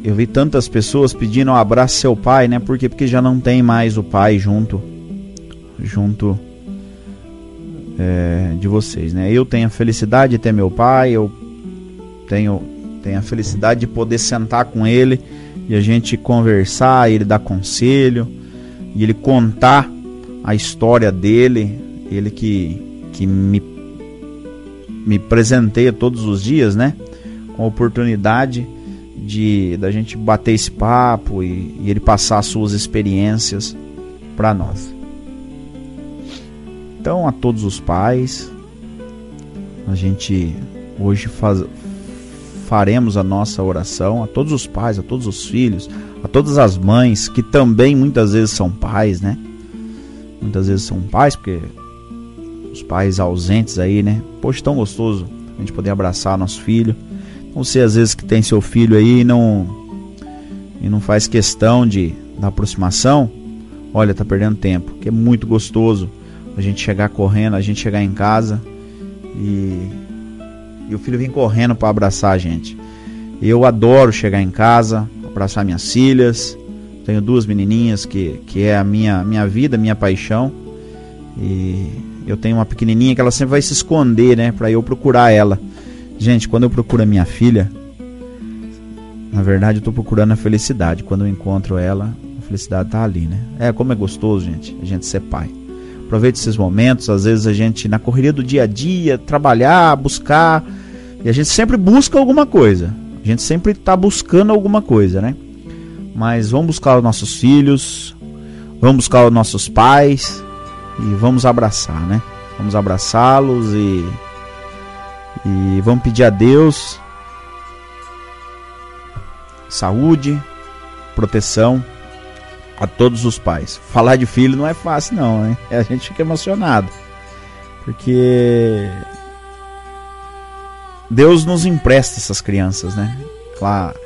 eu vi tantas pessoas pedindo um abraço seu pai, né? Por quê? Porque já não tem mais o pai junto, junto é, de vocês, né? Eu tenho a felicidade de ter meu pai, eu tenho, tenho a felicidade de poder sentar com ele e a gente conversar, ele dar conselho e ele contar a história dele, ele que, que me me presenteia todos os dias, né? Com a oportunidade de da gente bater esse papo e, e ele passar as suas experiências para nós. Então, a todos os pais, a gente hoje faz, faremos a nossa oração a todos os pais, a todos os filhos, a todas as mães que também muitas vezes são pais, né? Muitas vezes são pais, porque os pais ausentes aí, né? Poxa, tão gostoso a gente poder abraçar nosso filho. Então, você às vezes que tem seu filho aí e não e não faz questão de da aproximação, olha, tá perdendo tempo, que é muito gostoso a gente chegar correndo, a gente chegar em casa e, e o filho vem correndo para abraçar a gente. Eu adoro chegar em casa, abraçar minhas filhas. Tenho duas menininhas que, que é a minha, minha vida, minha paixão. E eu tenho uma pequenininha que ela sempre vai se esconder, né, para eu procurar ela. Gente, quando eu procuro a minha filha, na verdade eu tô procurando a felicidade. Quando eu encontro ela, a felicidade tá ali, né? É como é gostoso, gente, a gente ser pai. Aproveite esses momentos, às vezes a gente na correria do dia a dia, trabalhar, buscar, e a gente sempre busca alguma coisa. A gente sempre está buscando alguma coisa, né? Mas vamos buscar os nossos filhos, vamos buscar os nossos pais e vamos abraçar, né? Vamos abraçá-los e e vamos pedir a Deus saúde, proteção a todos os pais. Falar de filho não é fácil não, né? A gente fica emocionado. Porque Deus nos empresta essas crianças, né? Claro,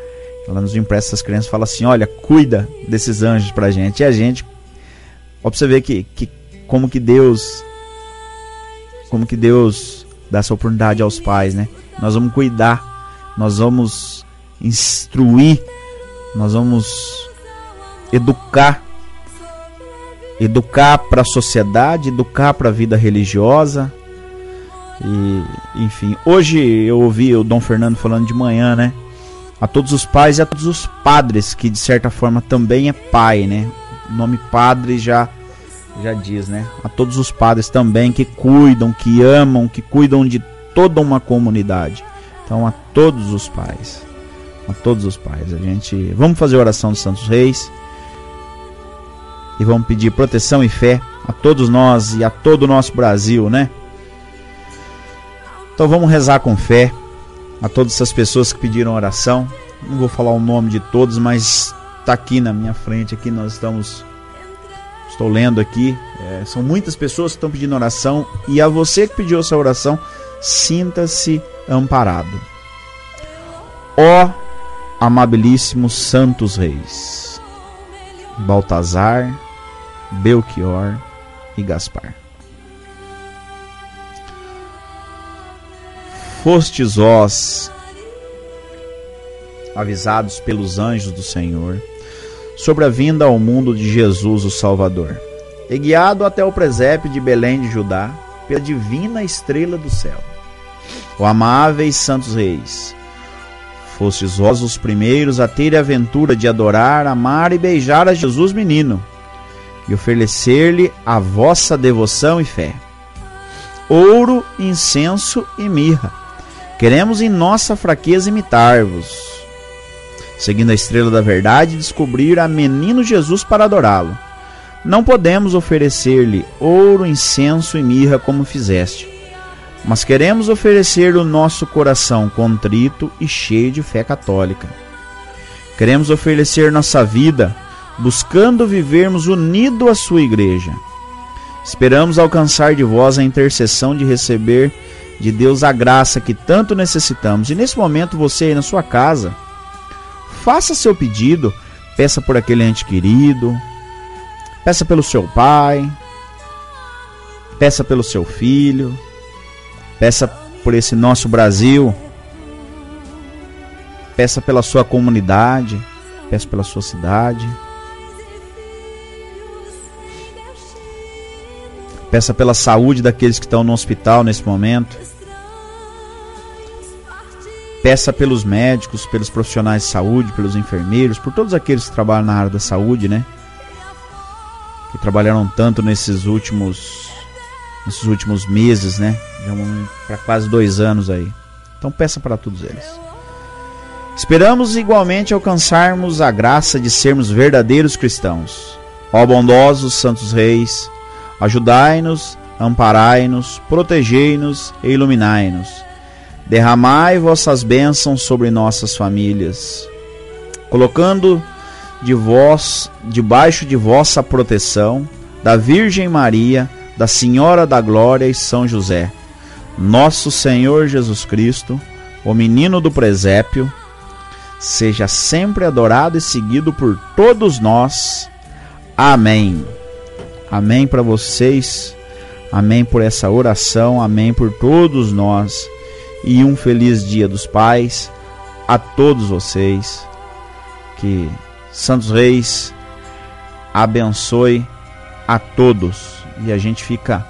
ela nos empresta essas crianças fala assim: olha, cuida desses anjos pra gente. E a gente, ó, pra você ver que, que como que Deus, como que Deus dá essa oportunidade aos pais, né? Nós vamos cuidar, nós vamos instruir, nós vamos educar, educar para a sociedade, educar para a vida religiosa. E, enfim, hoje eu ouvi o Dom Fernando falando de manhã, né? A todos os pais e a todos os padres, que de certa forma também é pai, né? O nome padre já já diz, né? A todos os padres também que cuidam, que amam, que cuidam de toda uma comunidade. Então a todos os pais, a todos os pais, a gente vamos fazer a oração dos Santos Reis e vamos pedir proteção e fé a todos nós e a todo o nosso Brasil, né? Então vamos rezar com fé a todas essas pessoas que pediram oração. Não vou falar o nome de todos, mas está aqui na minha frente. Aqui nós estamos, estou lendo aqui. É, são muitas pessoas que estão pedindo oração e a você que pediu essa oração, sinta-se amparado. Ó amabilíssimos santos reis, Baltazar, Belchior e Gaspar. Fostes vós avisados pelos anjos do Senhor sobre a vinda ao mundo de Jesus o Salvador, e guiado até o presépio de Belém de Judá pela divina estrela do céu. Ó amáveis santos reis, fostes vós os primeiros a ter a aventura de adorar, amar e beijar a Jesus menino e oferecer-lhe a vossa devoção e fé. Ouro, incenso e mirra. Queremos em nossa fraqueza imitar-vos. Seguindo a estrela da verdade, descobrir a menino Jesus para adorá-lo. Não podemos oferecer-lhe ouro, incenso e mirra como fizeste, mas queremos oferecer o nosso coração contrito e cheio de fé católica. Queremos oferecer nossa vida buscando vivermos unido à sua igreja. Esperamos alcançar de vós a intercessão de receber de Deus a graça que tanto necessitamos. E nesse momento, você aí na sua casa, faça seu pedido, peça por aquele ente querido, peça pelo seu pai, peça pelo seu filho, peça por esse nosso Brasil, peça pela sua comunidade, peça pela sua cidade. Peça pela saúde daqueles que estão no hospital nesse momento. Peça pelos médicos, pelos profissionais de saúde, pelos enfermeiros, por todos aqueles que trabalham na área da saúde, né? Que trabalharam tanto nesses últimos nesses últimos meses, né? Já para quase dois anos aí. Então peça para todos eles. Esperamos igualmente alcançarmos a graça de sermos verdadeiros cristãos. Ó bondosos santos reis, ajudai-nos, amparai-nos, protegei-nos e iluminai-nos. Derramai vossas bênçãos sobre nossas famílias, colocando de vós, debaixo de vossa proteção, da Virgem Maria, da Senhora da Glória e São José, nosso Senhor Jesus Cristo, o menino do presépio, seja sempre adorado e seguido por todos nós. Amém. Amém para vocês. Amém por essa oração. Amém por todos nós. E um feliz Dia dos Pais a todos vocês. Que Santos Reis abençoe a todos. E a gente fica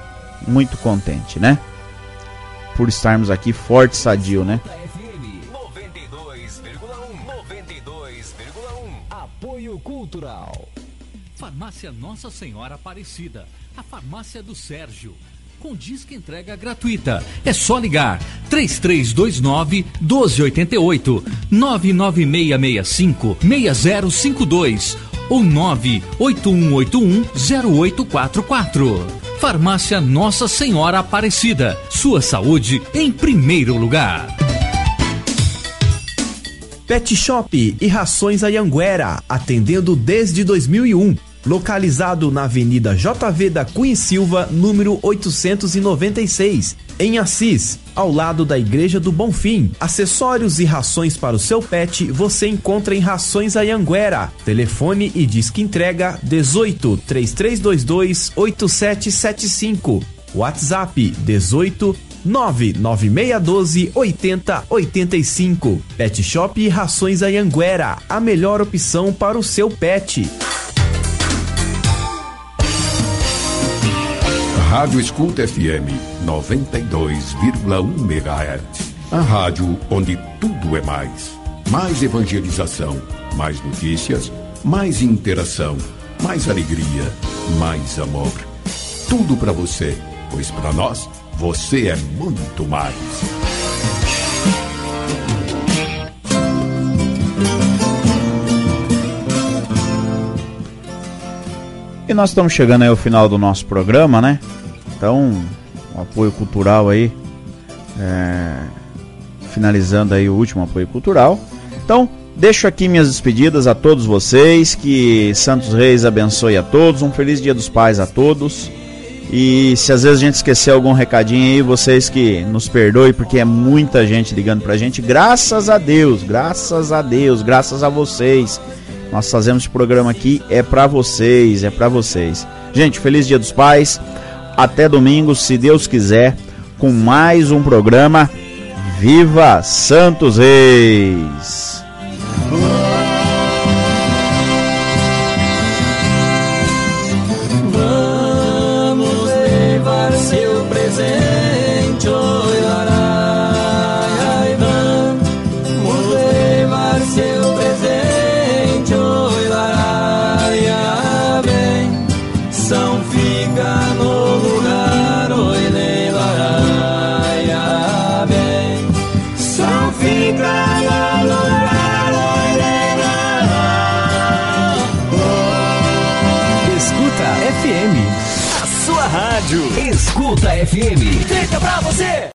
muito contente, né? Por estarmos aqui forte e sadio, né? Farmácia Nossa Senhora Aparecida. A farmácia do Sérgio. Com disque entrega gratuita. É só ligar 3329 1288 99665 6052 ou 98181 0844. Farmácia Nossa Senhora Aparecida. Sua saúde em primeiro lugar. Pet Shop e Rações Ayanguera, atendendo desde 2001. Localizado na Avenida JV da Cunha Silva, número 896, em Assis, ao lado da Igreja do Bonfim. Acessórios e rações para o seu pet você encontra em Rações Ayanguera. Telefone e disque entrega 18 3322 8775. WhatsApp 18 99612 8085. Pet Shop e Rações Ayanguera, a melhor opção para o seu pet. Rádio Escuta FM 92,1 MHz. A rádio onde tudo é mais. Mais evangelização, mais notícias, mais interação, mais alegria, mais amor. Tudo para você, pois para nós você é muito mais. E nós estamos chegando aí ao final do nosso programa, né? Então, o apoio cultural aí. é, finalizando aí o último apoio cultural. Então, deixo aqui minhas despedidas a todos vocês. Que Santos Reis abençoe a todos. Um feliz Dia dos Pais a todos. E se às vezes a gente esquecer algum recadinho aí, vocês que nos perdoem, porque é muita gente ligando pra gente. Graças a Deus, graças a Deus, graças a vocês. Nós fazemos esse programa aqui, é pra vocês, é pra vocês. Gente, feliz Dia dos Pais. Até domingo, se Deus quiser, com mais um programa. Viva Santos Reis!